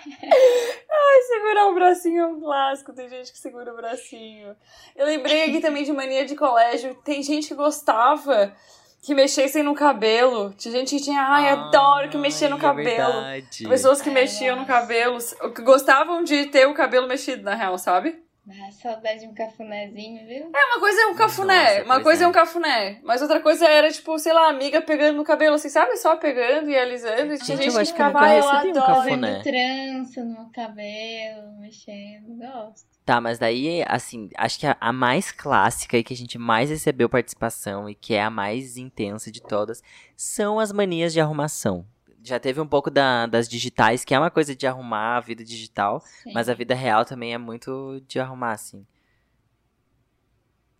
Ai, segurar o bracinho é um clássico. Tem gente que segura o bracinho. Eu lembrei aqui também de mania de colégio. Tem gente que gostava que mexessem no cabelo. Tinha gente que tinha, ai, adoro que mexia no é cabelo. verdade. Pessoas que mexiam no cabelo, que gostavam de ter o cabelo mexido, na real, sabe? Ah, saudade de um cafunézinho, viu? É, uma coisa é um cafuné, Nossa, uma coisa é. é. um cafuné, mas outra coisa era, tipo, sei lá, amiga pegando no cabelo, assim, sabe? Só pegando e alisando. E tinha Gente, gente eu que acho que eu ficava, ai, eu um adoro. cafuné. Fazendo trança no meu cabelo, mexendo. Gosto. Tá, mas daí, assim, acho que a, a mais clássica e que a gente mais recebeu participação e que é a mais intensa de todas são as manias de arrumação. Já teve um pouco da- das digitais, que é uma coisa de arrumar a vida digital, Sim. mas a vida real também é muito de arrumar, assim.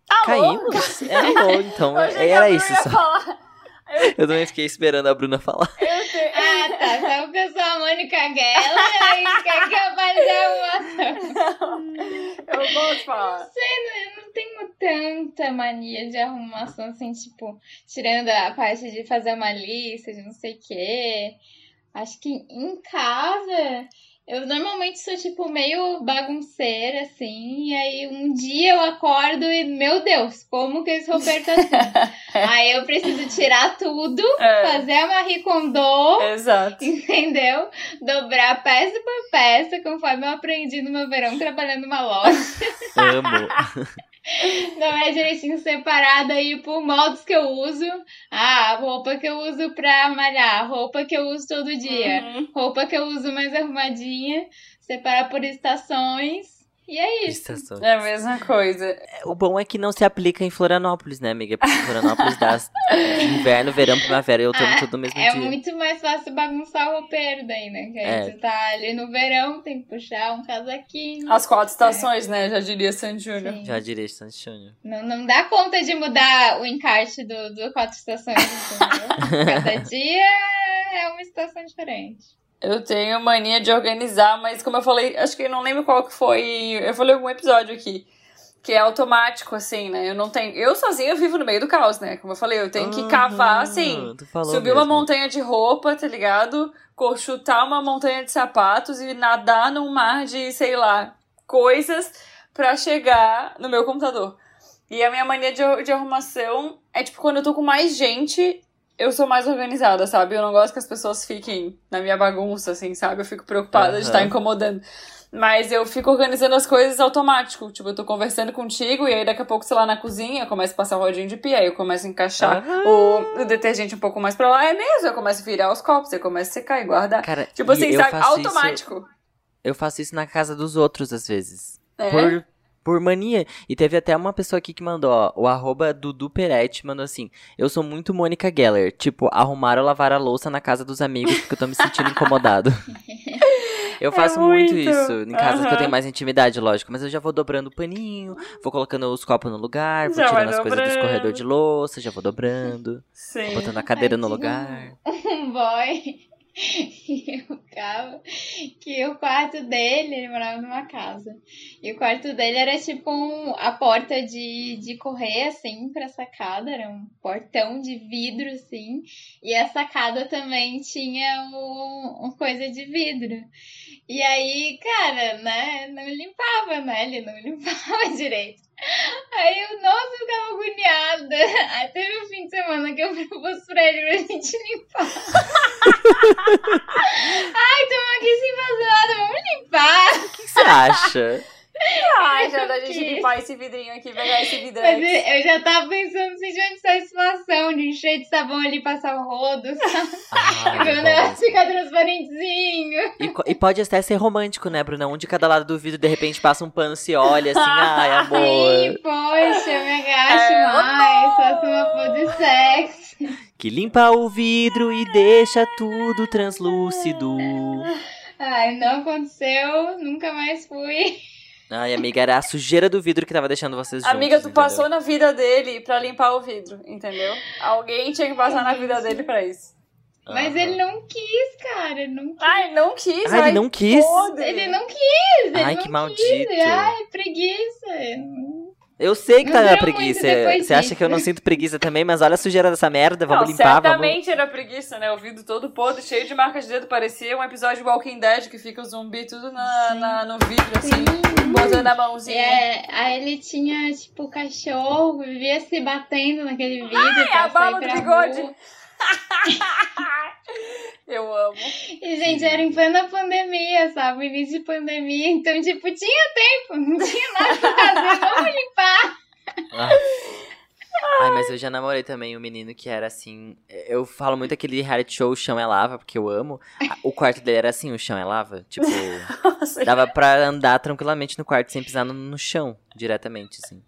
Alô? Caímos? É então era isso só. falar. (laughs) Eu também fiquei esperando a Bruna falar. Eu tenho... Ah, tá. Só porque eu sou a Mônica Guela e quer que eu faça arrumação. Eu posso falar. Eu não tenho tanta mania de arrumação, assim, tipo, tirando a parte de fazer uma lista, de não sei o quê. Acho que em casa, eu normalmente sou, tipo, meio bagunceira, assim, e aí um dia eu acordo e, meu Deus, como que esse roupeiro tá assim? (laughs) aí eu preciso tirar tudo, É. fazer a Marie Kondo, Exato. (laughs) entendeu? Dobrar peça por peça, conforme eu aprendi no meu verão trabalhando numa loja. Amo. (laughs) Não é direitinho separado aí por modos que eu uso. Ah, roupa que eu uso pra malhar, roupa que eu uso todo dia, Uhum. roupa que eu uso mais arrumadinha, separar por estações. E é isso. Estações. É a mesma coisa. O bom é que não se aplica em Florianópolis, né, amiga? Porque Florianópolis dá inverno, verão, primavera e outono Ah, tudo no mesmo É dia. muito mais fácil bagunçar o roupeiro daí, né? Que aí É. tu tá ali no verão, tem que puxar um casaquinho. As quatro estações, né? Já diria Sandy Júnior. Já direi Santos Júnior. Não, não dá conta de mudar o encarte do, do quatro estações, entendeu? (laughs) Cada dia é uma estação diferente. Eu tenho mania de organizar, mas como eu falei, acho que eu não lembro qual que foi. Eu falei algum episódio aqui. que é automático, assim, né? Eu não tenho. Eu sozinha vivo no meio do caos, né? Como eu falei, eu tenho que cavar, assim. Subir uma mesmo. montanha de roupa, tá ligado? Chutar uma montanha de sapatos e nadar num mar de, sei lá, coisas pra chegar no meu computador. E a minha mania de, de arrumação é tipo, quando eu tô com mais gente, eu sou mais organizada, sabe? Eu não gosto que as pessoas fiquem na minha bagunça, assim, sabe? Eu fico preocupada de Aham. estar incomodando. Mas eu fico organizando as coisas automático. Tipo, eu tô conversando contigo e aí daqui a pouco, sei lá, na cozinha, eu começo a passar o rodinho de pia, aí eu começo a encaixar Aham. o, o detergente um pouco mais pra lá. É mesmo, eu começo a virar os copos, eu começo a secar e guardar. Cara, Tipo assim, sabe? faço isso- Automático. eu faço isso na casa dos outros, às vezes. É? Por, por mania. E teve até uma pessoa aqui que mandou, ó, o arroba Dudu Peretti mandou assim, eu sou muito Mônica Geller, tipo, arrumar ou lavar a louça na casa dos amigos porque eu tô me sentindo incomodado. (laughs) Eu faço muito. É muito. isso em casas que eu tenho mais intimidade, lógico. Mas eu já vou dobrando o paninho, vou colocando os copos no lugar, vou Já tirando as coisas do escorredor de louça, já vou dobrando, Sim. botando a cadeira no Ai, que lugar. um (laughs) boy que o carro, que o quarto dele, ele morava numa casa. E o quarto dele era tipo um, a porta de, de correr, assim, pra sacada, era um portão de vidro, assim. E a sacada também tinha um, um coisa de vidro. E aí, cara, né, não limpava, né? Ele não (laughs) limpava direito. Aí eu, nossa, eu ficava agoniada. Aí teve um fim de semana que eu propus pra ele pra gente limpar. (laughs) Ai, tamo aqui sem fazer nada, vamos limpar. O que você acha? Ai, já da gente Que- limpar esse vidrinho aqui, pegar esse Mas vidrex. eu já tava pensando se de onde sai a situação, de encher de sabão ali, passar o rodo, (laughs) sabe? Bom. negócio ficar transparentezinho. E, e pode até ser romântico, né, Bruna? Um de cada lado do vidro, de repente passa um pano, se olha assim, (laughs) ai, amor. poxa, me agache É, mais, faço uma foto de sexo. Que limpa o vidro e deixa tudo translúcido. Ai, não aconteceu, nunca mais fui. Ai, amiga, era a sujeira do vidro que tava deixando vocês juntos. Amiga, tu entendeu? passou na vida dele pra limpar o vidro, entendeu? Alguém tinha que passar na vida dele pra isso. Mas ele não quis, cara, ele não quis. Ai, não quis. Ai, ele não quis? Ele não quis, ele Ai, não que quis. maldito. Ai, preguiça. Eu sei que tá na preguiça. Você acha que eu não sinto preguiça também, mas olha a sujeira dessa merda, vamos não, limpar, vamos. certamente era preguiça, né? O vidro todo podre, cheio de marcas de dedo. Parecia um episódio de Walking Dead que fica o zumbi tudo na, na- no vidro, assim, botando a mãozinha. É, aí ele tinha, tipo, cachorro, vivia se batendo naquele vidro. Ai, a bala do bigode. rua. (laughs) Eu amo. E, gente, era em plena pandemia, sabe? Início de pandemia. Então, tipo, tinha tempo, não tinha nada pra fazer. (laughs) Vamos limpar. Ah. Ai, mas eu já namorei também um menino que era assim. Eu falo muito aquele reality show O Chão é Lava, porque eu amo. O quarto dele era assim, o chão é lava. Tipo, (laughs) Nossa, dava pra andar tranquilamente no quarto sem pisar no, no chão, diretamente, assim.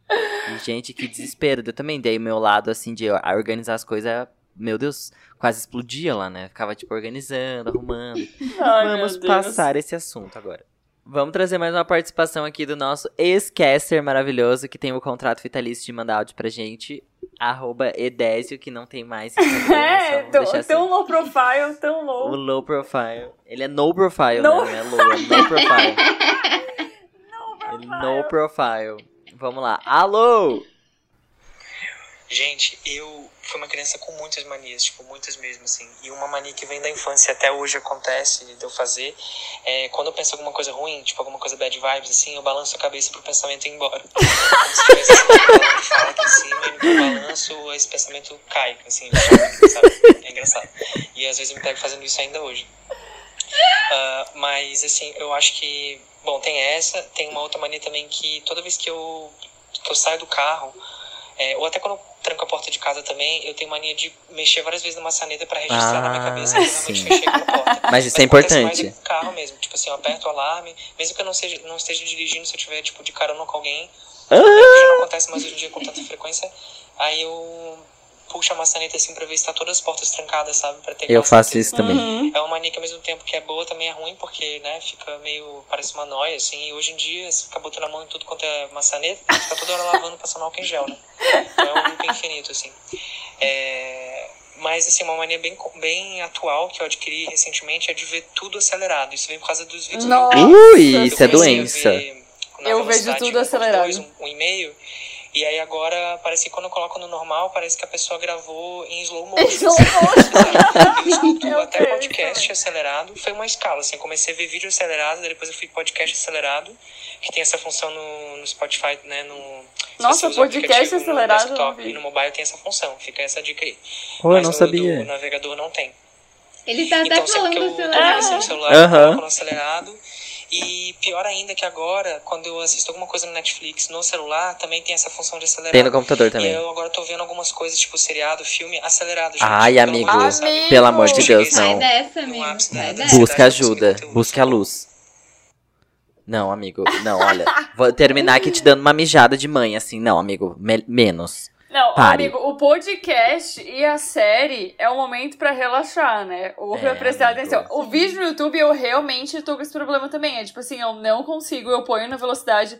E, gente, que desespero. Eu também dei o meu lado, assim, de organizar as coisas. Meu Deus, quase explodia lá, né? Ficava, tipo, organizando, arrumando. (laughs) Ai, Vamos passar esse assunto agora. Vamos trazer mais uma participação aqui do nosso ex-caster maravilhoso, que tem o contrato vitalício de mandar áudio pra gente. Arroba Edésio, que não tem mais (laughs) É, tão, assim. low profile, tão (laughs) O low. low profile. Ele é no profile, No- né? Não é low, é no profile. Ele no profile. Vamos lá. Alô! Gente, eu fui uma criança com muitas manias, tipo, muitas mesmo, assim. E uma mania que vem da infância até hoje acontece de eu fazer é quando eu penso alguma coisa ruim, tipo, alguma coisa bad vibes, assim, eu balanço a cabeça pro pensamento ir embora. (laughs) Como se tivesse assim, fala aqui em cima eu balanço, esse pensamento cai, assim, sabe? É engraçado. E às vezes eu me pego fazendo isso ainda hoje. Ah, mas, assim, eu acho que, bom, tem essa, tem uma outra mania também que toda vez que eu, que eu saio do carro, é, ou até quando eu tranco a porta de casa também, eu tenho mania de mexer várias vezes na maçaneta pra registrar na minha Ah, cabeça que realmente sim. fechei aquela porta. (laughs) Mas isso é acontece mais importante. no carro mesmo. Tipo assim, eu aperto o alarme, mesmo que eu não, seja, não esteja dirigindo, se eu tiver, tipo, de carona com alguém, Ah! é que já não acontece mais hoje em dia com tanta frequência, aí eu puxo a maçaneta assim pra ver se tá todas as portas trancadas, sabe? Pra ter Eu faço certeza. isso também. Uhum. É uma mania que ao mesmo tempo que é boa, também é ruim, porque, né, fica meio, parece uma noia, assim, e hoje em dia você fica botando a mão em tudo quanto é maçaneta, fica toda hora lavando, passando álcool em gel, né? Então é um loop infinito, assim. É... Mas, assim, uma mania bem, bem atual que eu adquiri recentemente é de ver tudo acelerado. Isso vem por causa dos vídeos Nossa. Ui, Eu isso é doença. ver, Eu vejo tudo 1.2, acelerado. Um, um e meio. E aí agora, parece que quando eu coloco no normal, parece que a pessoa gravou em slow motion. Slow motion. (laughs) Eu escuto Eu até podcast também. acelerado. Foi uma escala, assim. Comecei a ver vídeo acelerado, depois eu fui podcast acelerado, que tem essa função no, no Spotify, né? No, Nossa, podcast acelerado, No eu desktop e no mobile tem essa função. Fica essa dica aí. Pô, eu Mas não no sabia. do navegador não tem. Ele tá até Então, sempre que falando eu tô acelerado. assim no celular, eu coloco no acelerado. E pior ainda que agora, quando eu assisto alguma coisa no Netflix no celular, também tem essa função de acelerar. Tem no computador E também. eu agora tô vendo algumas coisas, tipo seriado, filme, acelerado. gente. Ai, amigo. Amigo. Pelo amor de Deus, Sai não. dessa, amigo. da dessa. Busca ajuda, busque a luz. Não, amigo, não, olha. Vou terminar aqui te dando uma mijada de mãe, assim. Não, amigo, me- menos. Não, Pare. amigo, o podcast e a série é um momento pra relaxar, né? Ou pra É, prestar atenção. O vídeo no YouTube eu realmente tô com esse problema também. É tipo assim, eu não consigo, eu ponho na velocidade.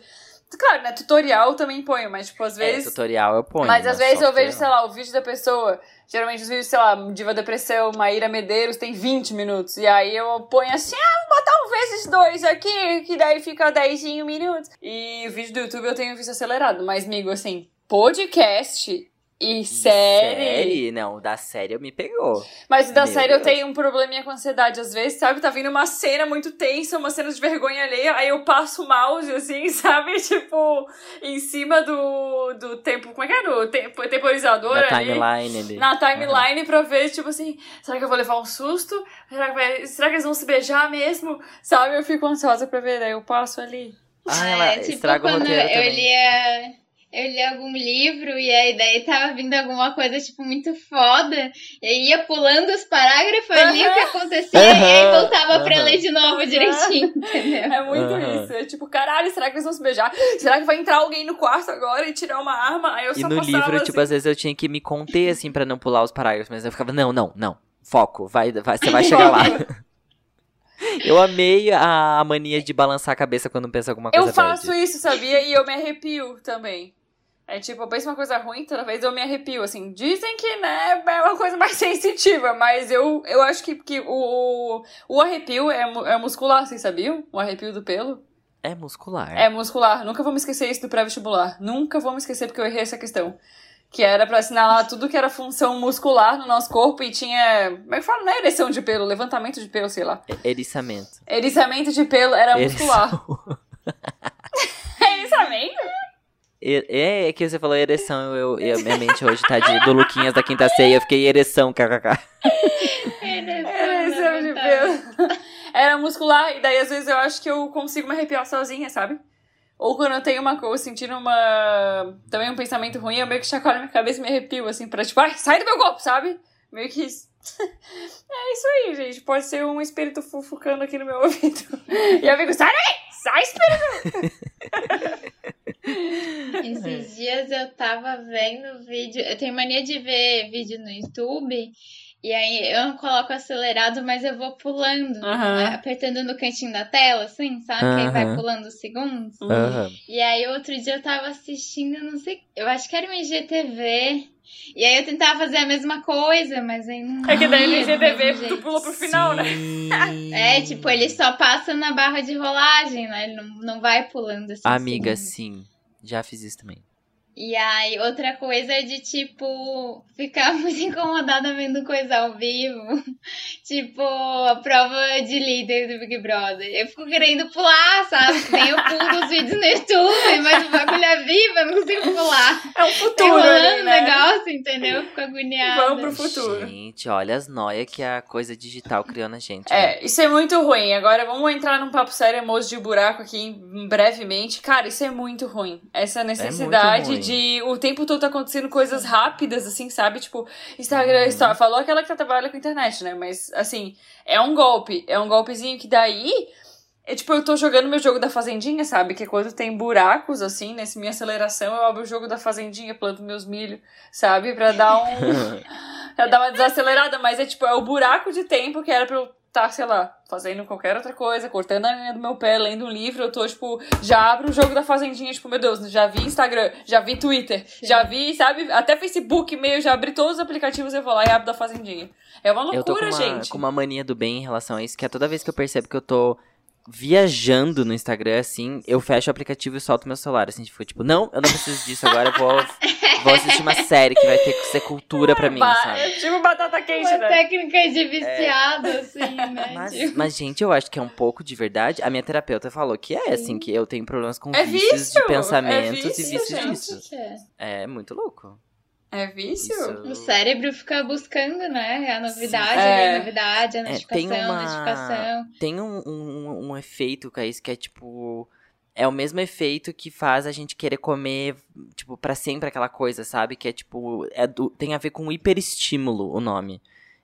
Claro, né? Tutorial eu também ponho, mas tipo, às É, vezes. tutorial eu ponho. mas às vezes eu vejo, sei lá, o vídeo da pessoa. Geralmente os vídeos, sei lá, Diva Depressão, Maíra Medeiros, tem 20 minutos. E aí eu ponho assim, ah, vou botar um vezes dois aqui, que daí fica 10 minutos. E o vídeo do YouTube eu tenho visto acelerado. Mas, amigo, assim, podcast e série. Série? Não, da série eu me pegou. Mas da Meu série eu Deus. tenho um probleminha com ansiedade. Às vezes, sabe, tá vindo uma cena muito tensa, uma cena de vergonha alheia, aí eu passo o mouse, assim, (laughs) sabe? Tipo, em cima do, do tempo. Como é que é? Do tempo, temporizador Da ali. timeline ali. Na timeline pra ver, tipo assim, será que eu vou levar um susto? Será que, vai- será que eles vão se beijar mesmo? Sabe? Eu fico ansiosa pra ver, daí eu passo ali. Ah, ela é, tipo estraga o roteiro eu também. lia. Eu li algum livro e aí daí tava vindo alguma coisa, tipo, muito foda. E aí ia pulando os parágrafos ali, o que acontecia, e aí voltava pra aham. ler de novo direitinho, entendeu? É muito isso. É tipo, caralho, será que eles vão se beijar? Será que vai entrar alguém no quarto agora e tirar uma arma? Aí eu E só no livro, assim. tipo, às vezes eu tinha que me conter, assim, pra não pular os parágrafos. Mas eu ficava, não, não, não. Foco, vai, vai, você vai (laughs) chegar lá. (laughs) Eu amei a, a mania de balançar a cabeça quando pensa alguma coisa Eu faço bad. isso, sabia? E eu me arrepio também. É tipo, eu penso uma coisa ruim, toda vez eu me arrepio, assim. Dizem que, né, é uma coisa mais (laughs) sensitiva, mas eu, eu acho que, que o, o arrepio é, é muscular, vocês sabiam? O arrepio do pelo? É muscular. É muscular. Nunca vou me esquecer isso do pré-vestibular. Nunca vou me esquecer porque eu errei essa questão. Que era pra assinalar tudo que era função muscular no nosso corpo e tinha. Como é que fala? Não é ereção de pelo, levantamento de pelo, sei lá. Eriçamento. Eriçamento de pelo era muscular. (laughs) (laughs) Eriçamento? É, é que você falou ereção, eu, eu- minha mente hoje tá de, do Luquinhas da quinta ceia, eu fiquei ereção, kkk. Ereção de pelo. Era muscular, e daí às vezes eu acho que eu consigo me arrepiar sozinha, sabe? Ou quando eu tenho uma coisa, sentindo uma. Também um pensamento ruim, eu meio que chacoalho minha cabeça e me arrepio, assim, pra tipo, ai, sai do meu corpo, sabe? Meio que isso. (laughs) é isso aí, gente. Pode ser um espírito fufucando aqui no meu (laughs) ouvido. E eu fico, sai daí! Sai, espírito! (laughs) Esses dias eu tava vendo vídeo. Eu tenho mania de ver vídeo no YouTube. E aí eu não coloco acelerado, mas eu vou pulando. Aham. Apertando no cantinho da tela, assim, sabe? Que aí vai pulando os segundos. Aham. E aí outro dia eu tava assistindo, não sei. Eu acho que era um IGTV. E aí eu tentava fazer a mesma coisa, mas aí não. É que daí no IGTV tu pula pro final, né? Sim. (laughs) É, tipo, ele só passa na barra de rolagem, né? Ele não, não vai pulando assim. Amiga, segundo. sim. Já fiz isso também. E aí, outra coisa é de, tipo, ficar (laughs) muito incomodada vendo coisa ao vivo. (laughs) tipo, a prova de líder do Big Brother. Eu fico querendo pular, sabe? Nem eu pulo os vídeos no YouTube, mas o bagulho é vivo, eu não consigo pular. É o Tá futuro o né? negócio, entendeu? Eu fico agoniada. Vamos pro futuro. Gente, olha as noias que a coisa digital criou na gente. né? É, isso é muito ruim. Agora vamos entrar num papo sério, emoji de buraco aqui em- brevemente. Cara, isso é muito ruim. Essa necessidade ruim. De o tempo todo tá acontecendo coisas rápidas, assim, sabe? Tipo, Instagram, Uhum. Story. Falou aquela que trabalha com internet, né? Mas, assim, é um golpe. É um golpezinho que daí. É tipo, eu tô jogando meu jogo da fazendinha, sabe? Que é quando tem buracos, assim, nessa minha aceleração, eu abro o jogo da fazendinha, planto meus milho, sabe? Pra dar um. (laughs) pra dar uma desacelerada, mas é tipo, é o buraco de tempo que era pra eu estar, sei lá, fazendo qualquer outra coisa, cortando a unha do meu pé, lendo um livro, eu tô, tipo, já abro o jogo da fazendinha, tipo, meu Deus, já vi Instagram, já vi Twitter, já vi, sabe, até Facebook, meio, já abri todos os aplicativos, eu vou lá e abro da fazendinha. É uma Eu tô com loucura, uma, gente. com uma mania do bem em relação a isso, que é toda vez que eu percebo que eu tô viajando no Instagram, assim, eu fecho o aplicativo e solto meu celular, assim, tipo, tipo, não, eu não preciso disso agora, eu vou, vou assistir uma série que vai ter que ser cultura pra mim, sabe? é tipo batata quente, Uma né? técnica de viciado, assim, né? (laughs) Mas, Tipo, mas, gente, eu acho que é um pouco de verdade. A minha terapeuta falou que é, assim, que eu tenho problemas com É vícios vício, de pensamentos é e vício, vícios gente. disso. É muito louco. É vício? Isso- O cérebro fica buscando, né? A novidade, É. a novidade, a tem notificação, uma- a notificação. Tem um, um, um efeito, Caís, que é tipo. É o mesmo efeito que faz a gente querer comer, tipo, pra sempre aquela coisa, sabe? Que é tipo. É do, tem a ver com hiperestímulo o nome.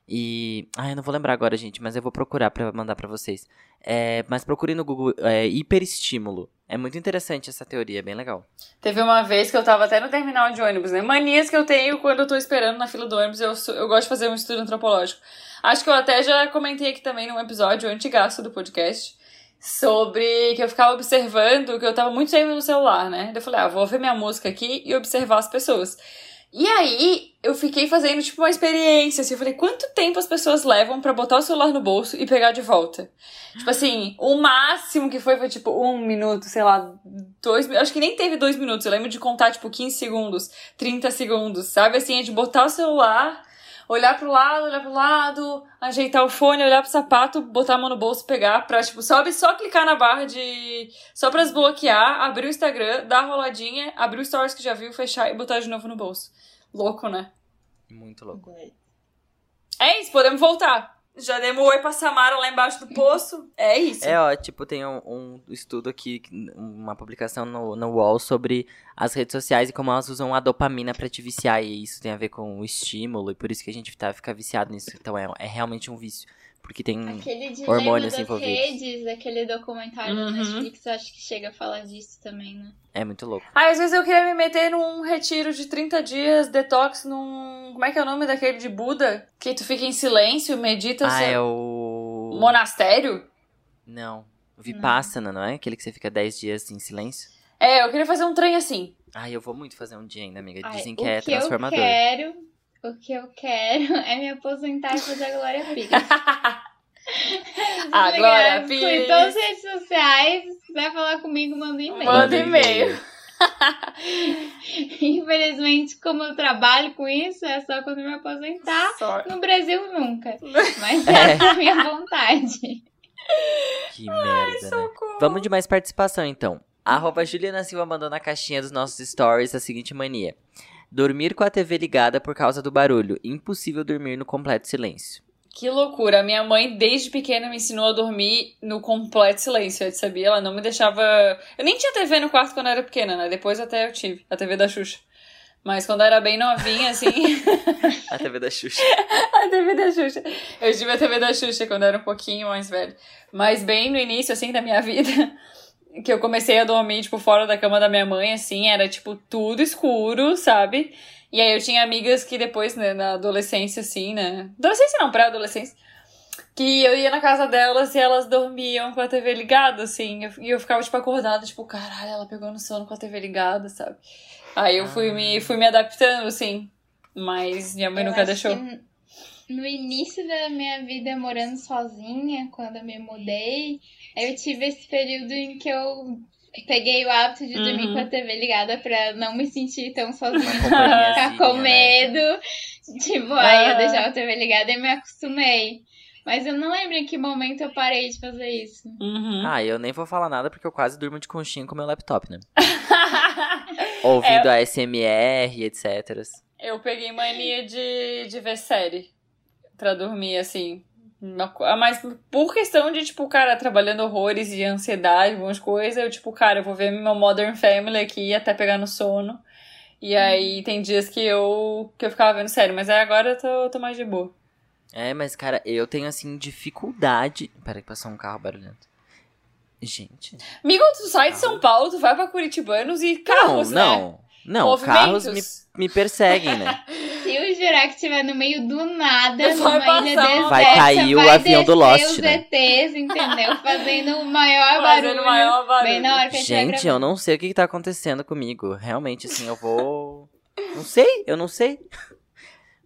E. Ai, eu não vou lembrar agora, gente, mas eu vou procurar pra mandar pra vocês. É, mas procure no Google é, hiperestímulo. É muito interessante essa teoria, é bem legal. Teve uma vez que eu tava até no terminal de ônibus, né? Manias que eu tenho quando eu tô esperando na fila do ônibus, eu, eu gosto de fazer um estudo antropológico. Acho que eu até já comentei aqui também num episódio antigaço do podcast sobre que eu ficava observando que eu tava muito tempo no celular, né? Eu falei, ah, vou ver minha música aqui e observar as pessoas. E aí, eu fiquei fazendo, tipo, uma experiência, assim, eu falei, quanto tempo as pessoas levam pra botar o celular no bolso e pegar de volta? Tipo assim, o máximo que foi, foi, tipo, um minuto, sei lá, dois, mi- acho que nem teve dois minutos, eu lembro de contar, tipo, 15 segundos, 30 segundos, sabe? Assim, é de botar o celular, olhar pro lado, olhar pro lado, ajeitar o fone, olhar pro sapato, botar a mão no bolso, pegar pra, tipo, sobe só clicar na barra de... Só pra desbloquear, abrir o Instagram, dar a roladinha, abrir o stories que já viu, fechar e botar de novo no bolso. Louco, né? Muito louco. É isso, podemos voltar. Já demos oi pra Samara lá embaixo do poço. É isso. É, ó, tipo, tem um, um estudo aqui, uma publicação no, no UOL sobre as redes sociais e como elas usam a dopamina pra te viciar. E isso tem a ver com o estímulo, e por isso que a gente tá, fica viciado nisso. Então é, é realmente um vício. Porque tem. Hormônios envolvidos. redes, aquele documentário Uhum. da Netflix, eu acho que chega a falar disso também, né? É muito louco. Ah, às vezes eu queria me meter num retiro de 30 dias, detox num. Como é que é o nome daquele de Buda? Que tu fica em silêncio, medita. Ah, você- é o. Monastério? Não. O Vipassana, não é? Aquele que você fica 10 dias em silêncio? É, eu queria fazer um trem assim. Ah, eu vou muito fazer um dia ainda, amiga. Ai, Dizem que o é que transformador. Eu quero, o que eu quero (laughs) é me aposentar e fazer a Glória Pires. (laughs) A Glória Pires. todas as redes sociais. Se quiser falar comigo, manda um e-mail. Manda e-mail. (laughs) Infelizmente, como eu trabalho com isso, é só quando me aposentar. Só. No Brasil, nunca. Mas É. essa é a minha vontade. Que merda, né? Vamos de mais participação, então. Arroba Juliana Silva mandou na caixinha dos nossos stories a seguinte mania. Dormir com a TV ligada por causa do barulho. Impossível dormir no completo silêncio. Que loucura. Minha mãe, desde pequena, me ensinou a dormir no completo silêncio. Eu sabia, ela não me deixava. Eu nem tinha TV no quarto quando eu era pequena, né? Depois até eu tive, a TV da Xuxa. Mas quando eu era bem novinha, assim. (laughs) (laughs) A TV da Xuxa. a TV da Xuxa. Eu tive a TV da Xuxa quando eu era um pouquinho mais velho. Mas bem no início, assim, da minha (laughs) vida. Que eu comecei a dormir, tipo, fora da cama da minha mãe, assim, era, tipo, tudo escuro, sabe? E aí eu tinha amigas que depois, né, na adolescência, assim, né? Adolescência não, pré-adolescência. Que eu ia na casa delas e elas dormiam com a TV ligada, assim. E eu ficava, tipo, acordada, tipo, caralho, ela pegou no sono com a TV ligada, sabe? Aí eu fui, me, fui me adaptando, assim. Mas minha mãe Eu nunca deixou. que No início da minha vida morando sozinha, quando eu me mudei, eu tive esse período em que eu peguei o hábito de dormir Uhum. com a TV ligada pra não me sentir tão sozinha, ficar com né? medo. Tipo, aí eu deixava a TV ligada e me acostumei. Mas eu não lembro em que momento eu parei de fazer isso. Uhum. Ah, eu nem vou falar nada porque eu quase durmo de conchinha com meu laptop, né? (laughs) Ouvindo a SMR, etc. Eu peguei mania de, de ver série pra dormir, assim. Ah, Mas por questão de, tipo, cara, trabalhando horrores e ansiedade, algumas coisas, eu, tipo, cara, eu vou ver meu Modern Family aqui até pegar no sono. E aí tem dias que eu, que eu ficava vendo série, mas aí agora eu tô, tô mais de boa. É, mas, cara, eu tenho, assim, dificuldade... Peraí, que passou um carro barulhento. Gente... Amigo, tu sai de São Paulo, tu vai pra Curitibanos e carros, não, né? não. Não, Movimentos. carros me, me perseguem, né? (laughs) Se o jurar que estiver no meio do nada, Vai numa ilha passar um- deserta, Vai cair o vai avião do Lost, os né? ETs, entendeu? (laughs) Fazendo o maior Fazendo barulho. o maior barulho. Bem na hora que gente eu não sei o que, que tá acontecendo comigo. Realmente, assim, eu vou. Não sei, eu não sei.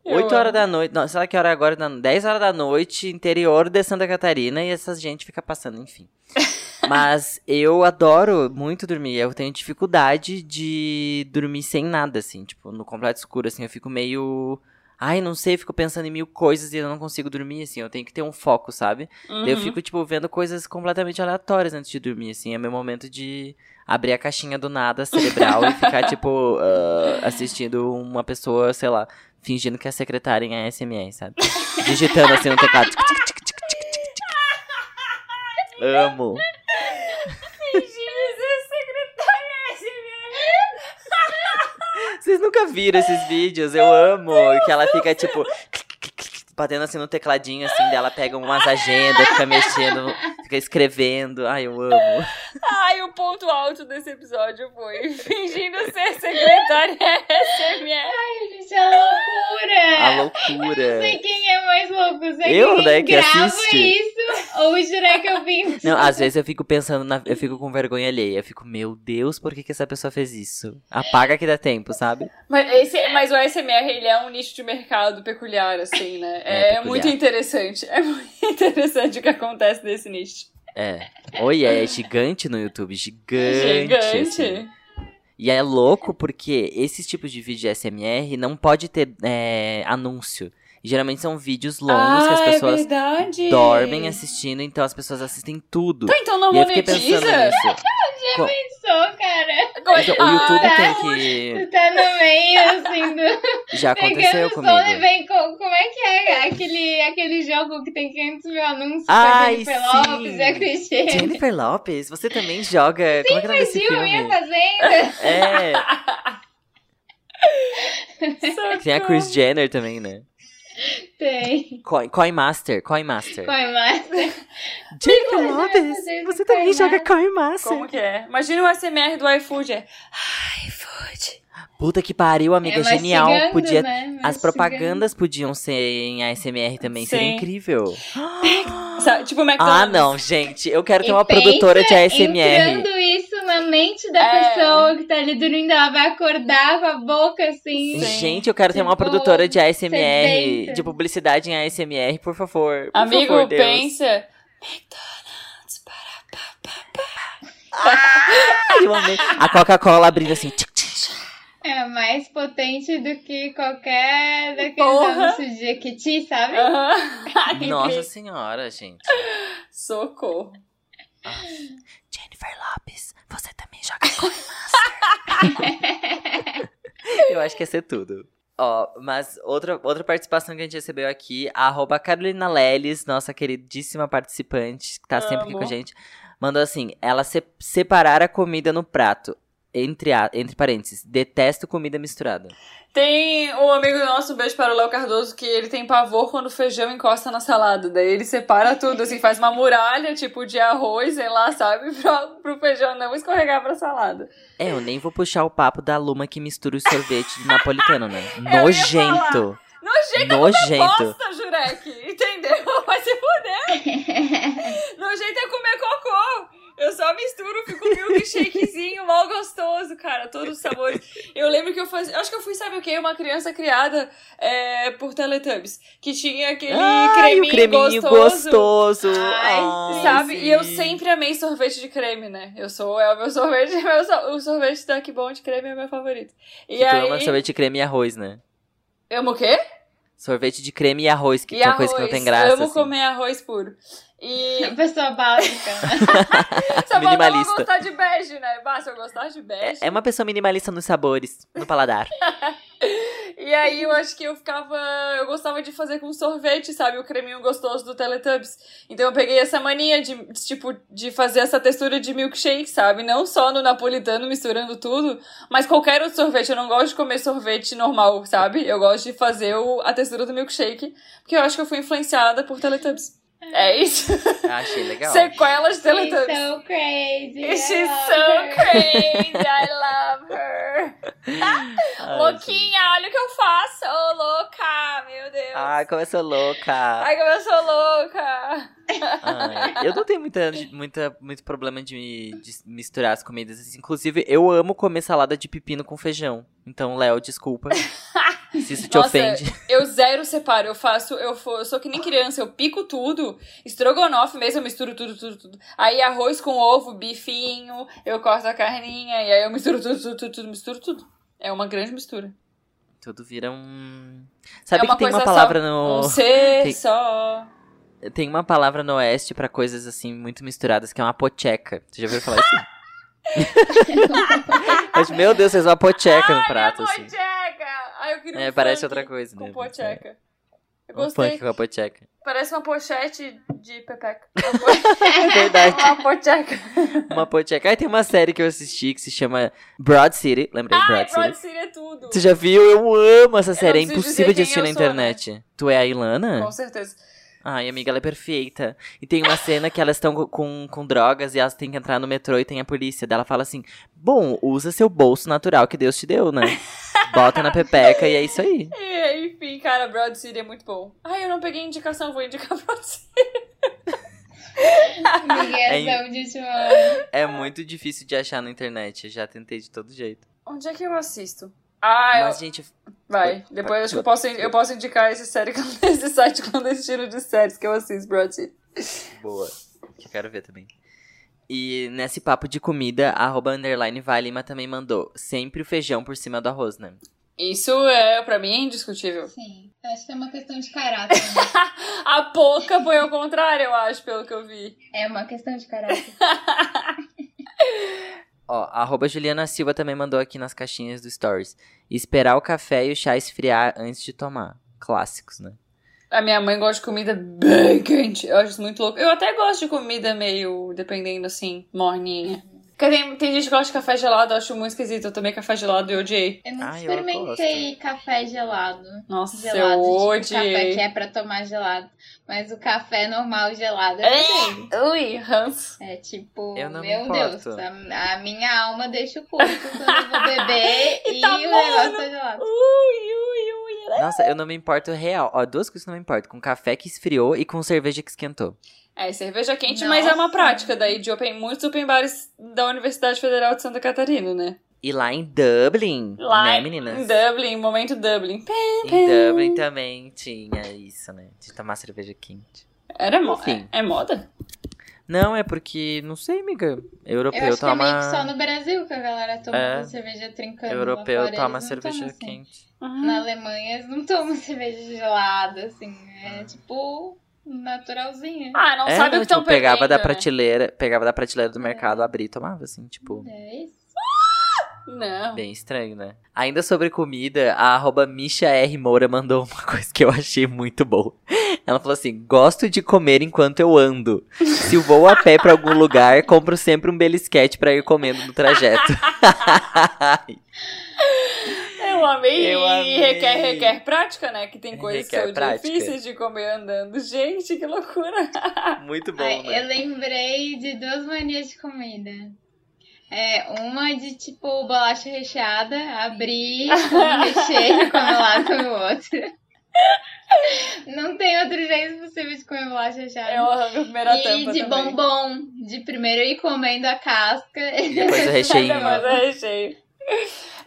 Eu 8 horas amo. da noite. Não, sei lá que hora é agora. não, 10 horas da noite, interior de Santa Catarina, e essa gente fica passando, enfim. (laughs) Mas eu adoro muito dormir. Eu tenho dificuldade de dormir sem nada, assim. Tipo, no completo escuro, assim. Eu fico meio... Ai, não sei, fico pensando em mil coisas e eu não consigo dormir, assim. Eu tenho que ter um foco, sabe? Daí eu Uhum. fico, tipo, vendo coisas completamente aleatórias antes de dormir, assim. É meu momento de abrir a caixinha do nada cerebral e ficar, (laughs) tipo, ah, assistindo uma pessoa, sei lá, fingindo que é secretária em ASMR, sabe? Digitando assim no teclado. (laughs) Tic, tic, tic, tic, tic, tic, tic, tic. Amo. Vocês nunca viram esses vídeos? Eu amo. Que ela fica, tipo, batendo assim no tecladinho, assim, dela pega umas agendas, fica mexendo, fica escrevendo. Ai, eu amo. Ai, o ponto alto desse episódio foi fingindo ser secretária SMR. Gente, é loucura! A Não sei loucura. quem é mais louco, se é Eu, quem né, que grava assiste. isso (laughs) ou o Jurek ouvindo. Não, às vezes eu fico pensando, na, eu fico com vergonha alheia. Eu fico, meu Deus, por que, que essa pessoa fez isso? Apaga que dá tempo, sabe? Mas, esse, mas o ASMR, ele é um nicho de mercado peculiar, assim, né? É, É, peculiar. muito interessante. É muito (laughs) interessante o que acontece nesse nicho. É. Oi, é gigante no YouTube, gigante. Gigante. assim. E é louco porque esses tipos de vídeo de SMR não pode ter é, anúncio. Geralmente são vídeos longos que as ah, pessoas é verdade. dormem assistindo, então as pessoas assistem tudo. Tá, então não e eu fiquei pensando monetiza? (laughs) nisso. Co- Pensou, cara. Então, o YouTube Ah, tem Tu que. tá no meio, assim, do... (laughs) Já aconteceu e comigo. vem com... Como é que é aquele, aquele jogo que tem 500 mil anúncios Ai, Jennifer sim. Lopes e a Cristiane? Jennifer Lopes, você também joga. Como é que é desse filme? minha fazenda. É, Socorro. (laughs) tem a Chris Jenner também, né? (laughs) Tem. Coin, Coin Master, Coin Master. Coin Master. (laughs) Mas Lopes, você também Coin joga Master. Coin Master. Como que é? Imagina o ASMR do iFood. É... iFood. Puta que pariu, amiga, É, genial. mastigando, Podia né? As propagandas podiam ser em ASMR também, seria Sim. incrível. (gasps) Sabe, tipo o McDonald's. Ah, não, gente, eu quero ter E uma produtora de ASMR. Entrando isso na mente da É. pessoa que tá ali dormindo, ela vai acordar com a boca assim. Sim. Gente, eu quero ter uma Tipo, produtora de ASMR, de publicidade em ASMR, por favor. Por Amigo, favor, Deus. pensa. (laughs) Ai, eu amei. A Coca-Cola abrindo assim. tchic. É mais potente do que qualquer daqueles Porra. anúncios de Kitty, sabe? Aham. (laughs) Nossa senhora, gente. Socorro. Jennifer Lopes, você também joga Coin Master. (laughs) eu acho que ia ser tudo. Ó, mas outra, outra participação que a gente recebeu aqui, a arroba Carolina Leles, nossa queridíssima participante, que tá sempre aqui com a gente, mandou assim, ela se- separar a comida no prato, entre, a, entre parênteses, detesto comida misturada. Tem um amigo nosso, um beijo para o Léo Cardoso, que ele tem pavor quando o feijão encosta na salada. Daí ele separa tudo, assim, faz uma muralha, tipo, de arroz, sei lá, sabe? (laughs) Pra, pro feijão não escorregar pra salada. É, eu nem vou puxar o papo da Luma que mistura o sorvete de (laughs) napolitano, né? ia Nojento. Nojento é Nojento. bosta, Jurek! Entendeu? Vai se fuder! (laughs) Nojento é comer cocô! Eu só misturo, fico milkshakezinho, mal gostoso, cara, todos os sabores. Eu lembro que eu fazia. Acho que eu fui, sabe o quê? Uma criança criada é, por Teletubbies. Que tinha aquele Ai, creminho, creminho gostoso. gostoso. Ai, Ai, Sabe? E eu sim. sempre amei sorvete de creme, né? Eu sou, é o meu sorvete, (laughs) meu, so- o sorvete Duck Bom de creme é meu favorito. E Que tu aí, ama sorvete de creme e arroz, né? amo o quê? Sorvete de creme e arroz, que é uma coisa que não tem graça. amo assim. comer arroz puro. E (laughs) pessoa básica, né? (laughs) só Minimalista. gostar de bege, né? Basta eu gostar de bege. É, é uma pessoa minimalista nos sabores, no paladar. (laughs) E aí eu acho que eu ficava. Eu gostava de fazer com sorvete, sabe? O creminho gostoso do Teletubbies. Então eu peguei essa mania de, tipo, de fazer essa textura de milkshake, sabe? Não só no napolitano misturando tudo, mas qualquer outro sorvete. Eu não gosto de comer sorvete normal, sabe? Eu gosto de fazer o, a textura do milkshake, porque eu acho que eu fui influenciada por Teletubbies. É isso. Achei legal. Sequelas de She's Teletubbies. so crazy. I She's so her. crazy, I love her. (laughs) Ai, Louquinha, olha o que eu faço, ô louca, meu Deus. Ai, como eu sou louca. Ai, como eu sou louca. Ai, eu não tenho muita, muita, muito problema de, de misturar as comidas. Inclusive, eu amo comer salada de pepino com feijão. Então, Léo, desculpa. (laughs) Se isso te Nossa, ofende. Eu zero separo, eu faço, eu, for, eu sou que nem criança, eu pico tudo, estrogonofe mesmo, eu misturo tudo, tudo, tudo. Aí arroz com ovo, bifinho, eu corto a carninha, e aí eu misturo tudo, tudo, tudo, tudo misturo tudo. É uma grande mistura. Tudo vira um. Sabe é que tem uma palavra só. no. Um (laughs) ser tem- só. Tem uma palavra no oeste pra coisas assim muito misturadas que é uma pocheca. Você já ouviu falar isso? (laughs) (laughs) Mas, meu Deus, fez uma pocheca no prato, é assim. pocheca! Ai, eu queria um É, parece outra coisa, né? Com pocheca. Eu Um gostei. funk com a pocheca. Parece uma pochete de pepeca. (laughs) É verdade. Uma pocheca. Uma pocheca. Aí tem uma série que eu assisti que se chama Broad City. Lembrei? Ai, Broad City. Broad City é tudo. Você já viu? Eu amo essa série. É impossível de assistir na sou, né? internet. Tu é a Ilana? Com certeza. Ai, amiga, ela é perfeita. E tem uma cena que elas estão co- com, com drogas e elas têm que entrar no metrô e tem a polícia. Daí ela fala assim: Bom, usa seu bolso natural que Deus te deu, né? Bota na pepeca e é isso aí. (laughs) E, enfim, cara, Broad City é muito bom. Ai, eu não peguei indicação, vou indicar Broad City. Miguelzão de João. É muito difícil de achar na internet. Eu já tentei de todo jeito. Onde é que eu assisto? Ah, Mas, eu... gente, vai. Depois acho que eu posso, eu posso indicar esse, série, (laughs) esse site clandestino de séries que eu assisto, City. boa. Que eu quero ver também. E nesse papo de comida, a arroba underline Valima também mandou sempre o feijão por cima do arroz, né? Isso é, pra mim, é indiscutível. Sim, eu acho que é uma questão de caráter. né? (laughs) A pouca foi ao contrário, eu acho, pelo que eu vi. É uma questão de caráter. (laughs) Ó, a arroba Juliana Silva também mandou aqui nas caixinhas do Stories. Esperar o café e o chá esfriar antes de tomar. Clássicos, né? A minha mãe gosta de comida bem quente. Eu acho isso muito louco. Eu até gosto de comida meio, dependendo assim, morninha. Porque tem, tem gente que gosta de café gelado, eu acho muito esquisito. Eu tomei café gelado e eu odiei. Eu nunca Ah, eu experimentei café gelado. Nossa, Gelado, eu tipo, café odiei. que é pra tomar gelado. Mas o café normal gelado eu tomei. Ui, Hans. É tipo, Eu não me meu importo. Deus, a, a minha alma deixa o corpo quando eu vou beber (laughs) e, tá o negócio tá gelado. Ui, ui, ui. Nossa, eu não me importo real. Ó, duas coisas que eu não me importo. Com café que esfriou e com cerveja que esquentou. É, cerveja quente, mas é uma Nossa. prática daí de open, muitos open bares da Universidade Federal de Santa Catarina, né? E lá em Dublin, Lá né, em meninas? Dublin, momento Dublin. Em Dublin também tinha isso, né? De tomar cerveja quente. Era moda. Enfim. É, é moda? Não, é porque, não sei, amiga. Eu Europeu acho que é meio toma. que só no Brasil que a galera toma É. cerveja trincando. Europeu lá fora, toma cerveja assim. quente. Na Alemanha eles não tomam (laughs) cerveja gelada, assim. É tipo naturalzinha. Ah, não é, sabe não, o que estão tipo, pegava perdendo, da né? prateleira, pegava da prateleira do mercado, abria e tomava, assim, tipo, É isso. Não. bem estranho, né? Ainda sobre comida, a arroba Misha R. Moura mandou uma (laughs) coisa que eu achei muito boa. Ela falou assim: gosto de comer enquanto eu ando. Se eu vou a pé pra algum lugar, compro sempre um belisquete pra ir comendo no trajeto. (laughs) Eu amei. Eu e amei. requer, requer prática, né? Que tem coisas que são prática. difíceis de comer andando. Gente, que loucura. (laughs) muito bom, Ai, né? eu lembrei de duas manias de comida. É, uma de tipo bolacha recheada, abrir (laughs) um recheio, come lá, come o outro. Não tem outro jeito possível de comer bolacha recheada. Eu arranco a primeira e tampa de também. bombom, de primeiro ir comendo a casca. E depois o recheinho. Mas é recheio.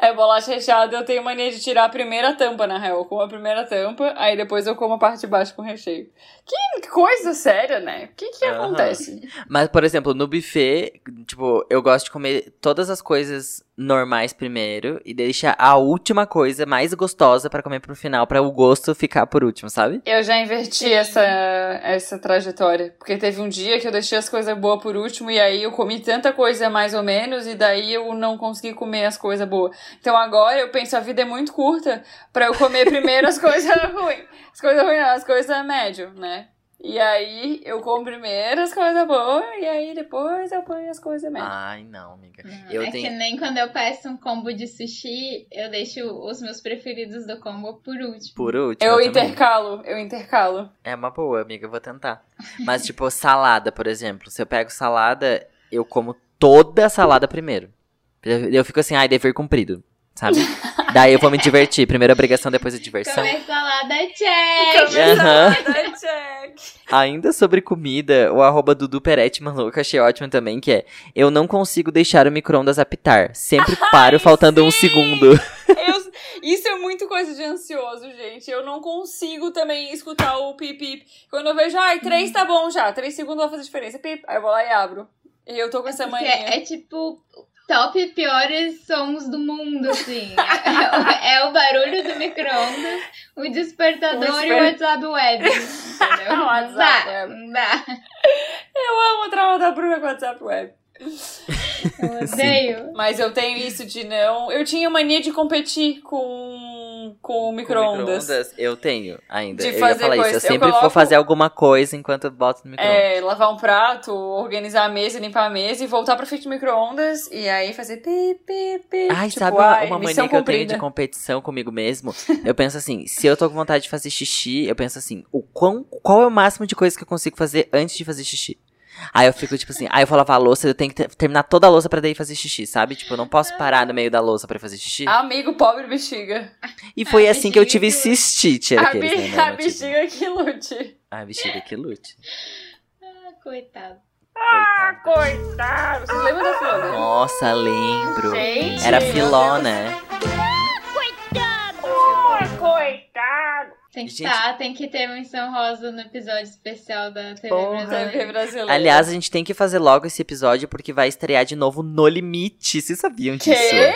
É, bolacha recheada eu tenho mania de tirar a primeira tampa, na real. Eu como a primeira tampa, aí depois eu como a parte de baixo com recheio. Que coisa séria, né? O que que Aham. acontece? Mas, por exemplo, no buffet, tipo, eu gosto de comer todas as coisas normais primeiro e deixar a última coisa mais gostosa pra comer pro final, pra o gosto ficar por último, sabe? Eu já inverti essa, essa trajetória. Porque teve um dia que eu deixei as coisas boas por último e aí eu comi tanta coisa mais ou menos e daí eu não consegui comer as coisas boas. Então agora eu penso, a vida é muito curta pra eu comer primeiro as (laughs) coisas ruins. As coisas ruins, não, as coisas médio, né? E aí eu como primeiro as coisas boas e aí depois eu ponho as coisas médias. Ai, não, amiga. Não, Eu é tenho- que nem quando eu peço um combo de sushi, eu deixo os meus preferidos do combo por último. Por último. eu também. intercalo, eu intercalo. É uma boa, amiga, eu vou tentar. Mas, tipo, salada, por exemplo. Se eu pego salada, eu como toda a salada primeiro. Eu fico assim, ai, dever cumprido, sabe? Daí eu vou me divertir. Primeiro a obrigação, depois a diversão. Comer salada, check! Aham. Check. Ainda sobre comida, o arroba Dudu Peretti mandou, que achei ótimo também, que é Eu não consigo deixar o micro-ondas apitar. Sempre paro faltando um segundo. (laughs) Eu, Isso é muito coisa de ansioso, gente. Eu não consigo também escutar o pip pip. Quando eu vejo, ai, três tá bom já. Três segundos vai fazer diferença. Pip. Aí eu vou lá e abro. E eu tô com essa Porque mania. é tipo top piores sons do mundo, assim. é, é o barulho do micro-ondas, o despertador O e o desper- WhatsApp web. Entendeu? (laughs) O WhatsApp dá, web. dá. Eu amo o trauma da Bruna com o WhatsApp Web. Eu odeio. Mas eu tenho isso de não. Eu tinha mania de competir com, com o micro-ondas. Micro-ondas, eu tenho ainda. De eu ia fazer falar isso. coisa. Eu Eu sempre coloco- vou fazer alguma coisa enquanto eu boto no micro-ondas. É, lavar um prato, organizar a mesa, limpar a mesa e voltar pra frente do micro-ondas e aí fazer pi, pi, pi. Ai, tipo, sabe uma, ai, uma mania que eu tenho de competição comigo mesmo? Eu penso assim, se eu tô com vontade de fazer xixi, eu penso assim, o quão, qual é o máximo de coisa que eu consigo fazer antes de fazer xixi? Aí eu fico tipo assim, aí eu vou lavar a louça, eu tenho que ter- terminar toda a louça pra daí fazer xixi, sabe? Tipo, eu não posso parar no meio da louça pra fazer xixi. Amigo pobre bexiga. e foi a assim que eu tive cistite. A, aqueles, bi- né? A tive. bexiga que lute. A bexiga que lute. Ah, coitado. Coitada. Coitado. Você lembra da Filona? Nossa, lembro. Gente, Era filó, Deus. né? Tem que, Gente- tá, tem que ter menção rosa no episódio especial da TV Porra. TV brasileira. Aliás, a gente tem que fazer logo esse episódio porque vai estrear de novo No Limite. Vocês sabiam disso? Quê?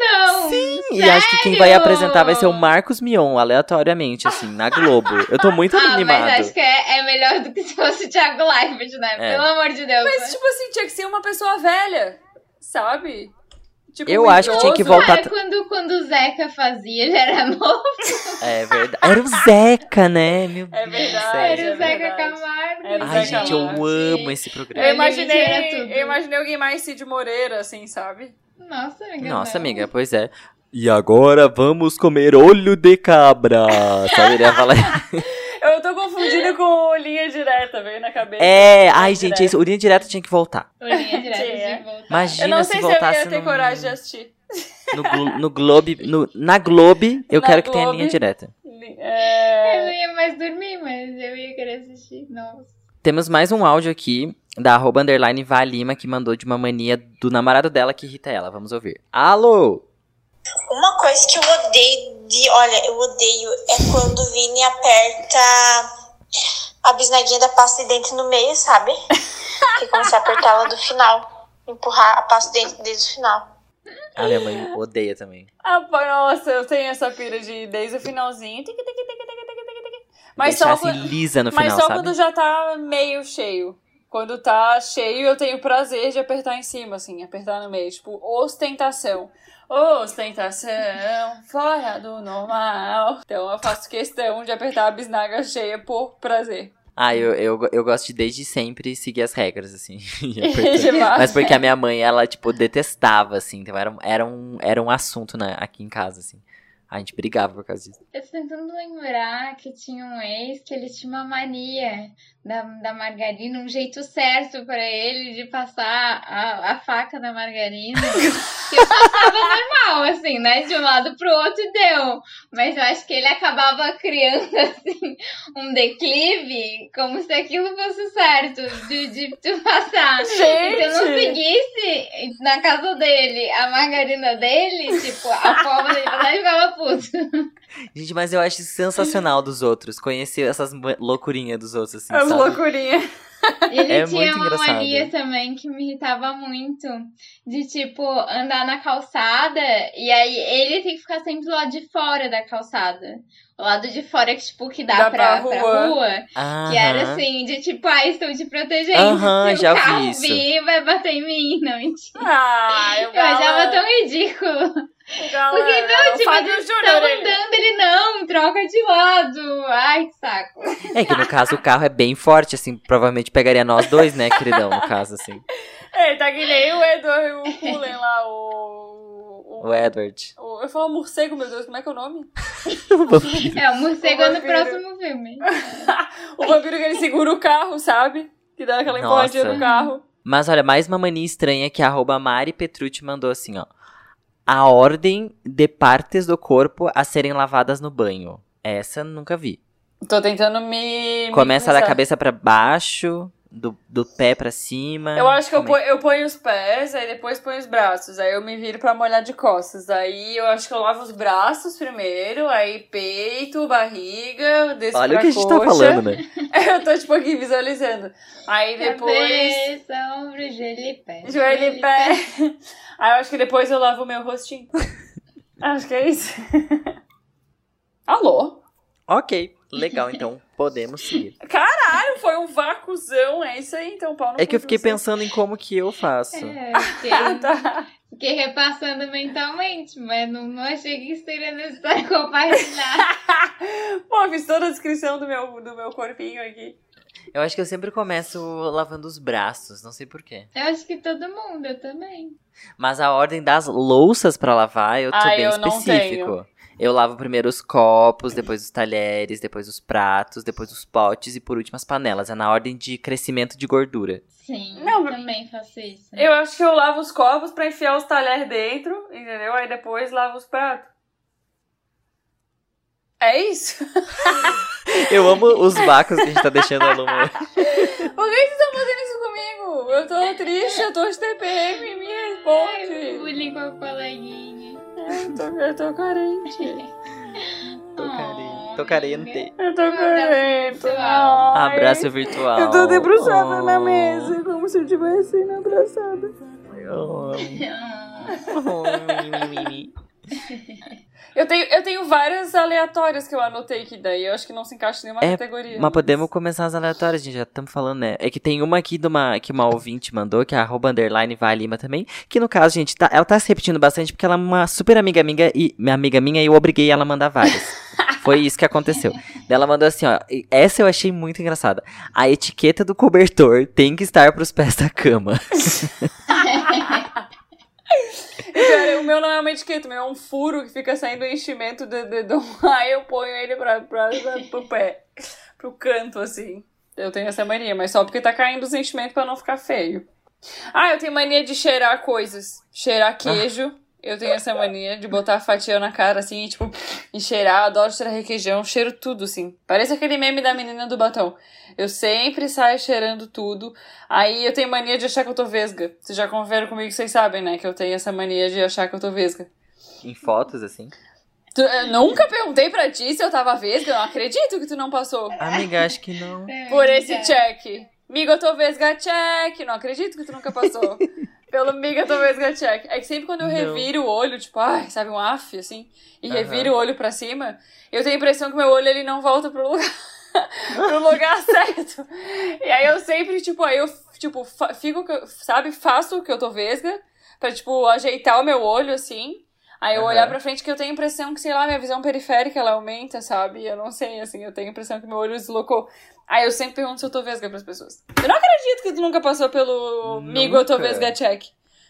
Não! E acho que quem vai Sério? apresentar vai ser o Marcos Mion, aleatoriamente, assim, na Globo. Eu tô muito (laughs) Ah, animado. mas acho que é, é melhor do que se fosse o Thiago Leifert, né? É. Pelo amor de Deus. Mas, né? tipo assim, tinha que ser uma pessoa velha, sabe? Tipo, Eu um acho que tinha que voltar- Ah, quando, quando o Zeca fazia, ele era (laughs) novo. É verdade. Era o Zeca, né? Meu É Deus. verdade, sério. Era o Zeca verdade. Camargo. Era o Ai, Zeca gente, eu Camargo. amo esse Eu programa. Ele imaginei, eu imaginei alguém mais Cid Moreira, assim, sabe? Nossa, amiga. Nossa, não. amiga, pois é. E agora vamos comer olho de cabra. Só iria falar. (laughs) (laughs) Eu tô confundindo com linha direta, veio na cabeça. É, ai, Linha gente, direta. esse, o linha direta tinha que voltar. O linha direta Tinha. de voltar. Imagina Eu não se sei se eu voltasse ia ter num- coragem de assistir. no, Glo- no Globe. no- na Globe, eu Na quero que tenha Globe. linha direta. Eu É... não ia mais dormir, mas eu ia querer assistir. Nossa. Temos mais um áudio aqui da arroba underline Valima que mandou de uma mania do namorado dela que irrita ela. Vamos ouvir. Alô? Uma coisa que eu odeio de. Olha, eu odeio é quando o Vini aperta a bisnaguinha da pasta de dente no meio, sabe? Que como se apertar ela do final. Empurrar a pasta de dente desde o final. A minha mãe odeia também. Ah, nossa, eu tenho essa pira de desde o finalzinho. Tic, tic, tic, tic, tic, tic. Mas Deixar só, assim quando, lisa no mas final, só sabe? quando já tá meio cheio. Quando tá cheio, eu tenho prazer de apertar em cima, assim, apertar no meio. Tipo, ostentação. Ostentação, fora do normal. Então eu faço questão de apertar a bisnaga cheia por prazer. Ah, eu, eu, eu gosto de desde sempre seguir as regras, assim. (laughs) (laughs) Demais. Mas porque a minha mãe, ela, tipo, detestava, assim. Então era, um- era, um, era um assunto, né, aqui em casa, assim. A gente brigava por causa disso. Eu tô tentando lembrar que tinha um ex que ele tinha uma mania da, da margarina, um jeito certo pra ele de passar a, a faca na margarina. que (laughs) eu passava normal, assim, né? De um lado pro outro e deu. Mas eu acho que ele acabava criando, (laughs) assim, um declive, como se aquilo fosse certo de, de, de passar. Se eu não Gente! seguisse na casa dele a margarina dele, tipo, a forma dele ficava puto. (laughs) Gente, mas eu acho sensacional dos outros. Conhecer essas loucurinhas dos outros, assim, As loucurinhas. E ele É tinha muito uma engraçado. mania também que me irritava muito. De, tipo, andar na calçada e aí ele tem que ficar sempre do lado de fora da calçada. O lado de fora que, tipo, que dá, Dá pra, pra pra rua. rua. Que era assim, de tipo, ah, estou te protegendo. Aham, Se já o vi carro isso. vir, vai bater em mim. (laughs) Não, mentira. Ah, eu Eu achava tão ridículo. Porque, não, tipo, eles ele- andando, ele não, troca de lado. Ai, que saco. É que no caso o carro é bem forte, assim, provavelmente pegaria nós dois, né, queridão, no caso, assim. É, tá que nem o Edward o Cullen lá, o... O Edward. o- Eu falo morcego, meu Deus, como é que é o nome? (laughs) É, o morcego O é no vampiro. próximo filme. (laughs) O vampiro que ele segura o carro, sabe? Que dá aquela empurradinha Nossa. no carro. Mas olha, mais uma mania estranha que a arroba Mari Petrucci mandou assim, ó. A ordem de partes do corpo a serem lavadas no banho. Essa nunca vi. Tô tentando me... me Começa da pensar. cabeça pra baixo, Do, do pé pra cima? Eu acho que eu é ponho, eu ponho os pés, aí depois ponho os braços. Aí eu me viro pra molhar de costas. Aí eu acho que eu lavo os braços primeiro, aí peito, barriga, desço Olha pra o que a gente tá coxa. falando, né? (laughs) Eu tô, tipo, aqui visualizando. Aí depois... Cabeça, ombro, joelho e pé. Joelho e pé. Aí eu acho que depois eu lavo o meu rostinho. (laughs) Acho que é isso. (laughs) Alô? Ok, legal, então podemos seguir. Caralho, foi um vácuozão. É isso aí, então, pau no É que eu fiquei pensando em como que eu faço. É, (laughs) Ah, fiquei, tá. fiquei repassando mentalmente, mas não, não achei que seria necessário (laughs) compartilhar. (laughs) Pô, fiz toda a descrição do meu, do meu corpinho aqui. Eu acho que eu sempre começo lavando os braços, não sei porquê. Eu acho que todo mundo, eu também. Mas a ordem das louças pra lavar, eu tô Ah, bem eu não específico. Eu lavo primeiro os copos, depois os talheres, depois os pratos, depois os potes e por último as panelas. É na ordem de crescimento de gordura. Sim, Não, eu também faço isso. Eu acho que eu lavo os copos pra enfiar os talheres dentro, entendeu? Aí depois lavo os pratos. É isso? (laughs) Eu amo os vácuos que a gente tá deixando a Luma. Por que vocês estão fazendo isso comigo? Eu tô triste, eu tô de TPM, me Ai, responde. bullying com a coleguinha. Eu tô, eu tô carente. Tô carente. Tô carente. Eu tô abraço carente. Ai. Abraço virtual. Eu tô debruçada Oh. na mesa, como se eu tivesse na abraçada. (laughs) Oh. Oh. Eu tenho, eu tenho várias aleatórias que eu anotei que daí eu acho que não se encaixa em nenhuma É, categoria. Mas podemos começar as aleatórias, gente. Já estamos falando, né? É que tem uma aqui de uma, que uma ouvinte mandou, que é arroba underline vai Lima também. Que no caso, gente, tá, ela tá se repetindo bastante porque ela é uma super amiga amiga e minha amiga minha e eu obriguei ela a mandar várias. (laughs) Foi isso que aconteceu. Ela mandou assim, ó. Essa eu achei muito engraçada. A etiqueta do cobertor tem que estar pros pés da cama. (laughs) O meu não é uma etiqueta, o meu é um furo que fica saindo o enchimento do dedão. (laughs) Aí eu ponho ele pra, pra, pra, pro pé, pro canto, assim. Eu tenho essa mania, mas só porque tá caindo os enchimentos pra não ficar feio. Ah, eu tenho mania de cheirar coisas. Cheirar queijo. Eu tenho essa mania de botar a fatia na cara, assim, e, tipo, e cheirar. Adoro cheirar requeijão, cheiro tudo, assim. Parece aquele meme da menina do batom. Eu sempre saio cheirando tudo. Aí eu tenho mania de achar que eu tô vesga. Vocês já conviveram comigo, vocês sabem, né? Que eu tenho essa mania de achar que eu tô vesga. em fotos, assim. Tu- eu nunca perguntei pra ti se eu tava vesga. Eu não acredito que tu não passou Amiga, acho que não. por esse check. Miga, eu tô vesga check. Não acredito que tu nunca passou. Pelo miga, vesga check. É que sempre quando eu Não. reviro o olho, tipo, ai, sabe, um af, assim, e Aham. reviro o olho pra cima, eu tenho a impressão que meu olho ele não volta pro lugar. (laughs) pro lugar (laughs) certo. E aí eu sempre, tipo, aí eu, tipo, fico, sabe, faço que eu tô vesga, pra, tipo, ajeitar o meu olho, assim. Aí eu Aham. olhar pra frente que eu tenho a impressão que, sei lá, minha visão periférica, ela aumenta, sabe? Eu não sei, assim, eu tenho a impressão que meu olho deslocou. Aí eu sempre pergunto se eu tô vesga pras pessoas. Eu não acredito que tu nunca passou pelo migo eu tô Nunca. vesga check.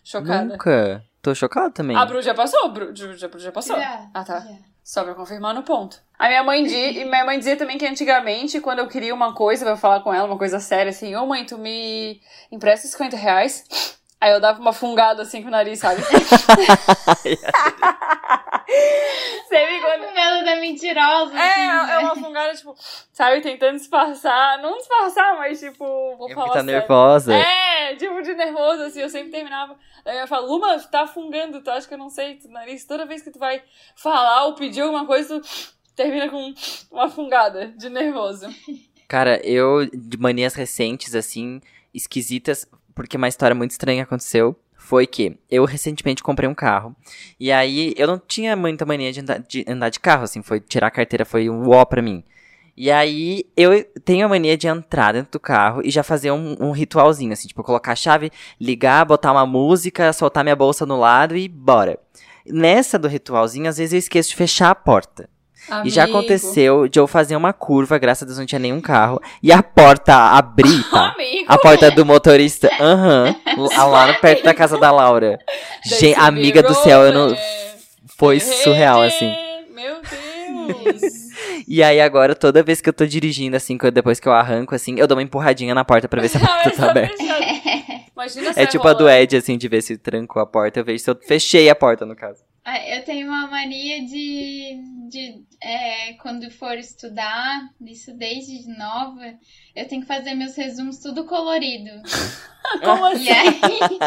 Chocada. Nunca. Tô chocado também. A Bru já passou? Bru, já, já, já passou? Já, ah, tá. já. Só pra confirmar no ponto. A minha mãe, di, e minha mãe dizia também que antigamente, quando eu queria uma coisa, eu ia falar com ela, uma coisa séria, assim, ô mãe, tu me empresta 50 reais? Aí eu dava uma fungada assim com o nariz, sabe? (laughs) Sempre quando. Ela da mentirosa, É, assim, é né? uma fungada, tipo, sabe, tentando disfarçar. Não disfarçar, mas tipo, vou É falar porque tá nervosa. É, tipo de nervoso, assim, eu sempre terminava. Aí eu falo, Luma, tu tá fungando, tu acha que eu não sei, tu nariz. Toda vez que tu vai falar ou pedir alguma coisa, tu termina com uma fungada de nervoso. Cara, eu, de manias recentes, assim, esquisitas, porque uma história muito estranha aconteceu. Foi que eu recentemente comprei um carro. E aí eu não tinha muita mania de andar de, andar de carro, assim. Foi tirar a carteira, foi um ó pra mim. E aí eu tenho a mania de entrar dentro do carro e já fazer um, um ritualzinho, assim, tipo, colocar a chave, ligar, botar uma música, soltar minha bolsa no lado e bora. Nessa do ritualzinho, às vezes eu esqueço de fechar a porta. E já Amigo. aconteceu de eu fazer uma curva, graças a Deus não tinha nenhum carro, e a porta abrir, (laughs) tá? Amigo! A porta do motorista, aham, (laughs) lá- lá perto da casa da Laura. Gente, amiga do céu, eu não. né? Foi surreal, assim. Meu Deus! (laughs) E aí agora, toda vez que eu tô dirigindo, assim, depois que eu arranco, assim, eu dou uma empurradinha na porta pra ver se a porta tá aberta. Imagina se É tipo a do rolando. Ed, assim, de ver se trancou a porta. Eu vejo se eu fechei a porta, no caso. Ah, Eu tenho uma mania de, de é, quando for estudar, isso desde nova, eu tenho que fazer meus resumos tudo colorido. (laughs) Como assim? E aí,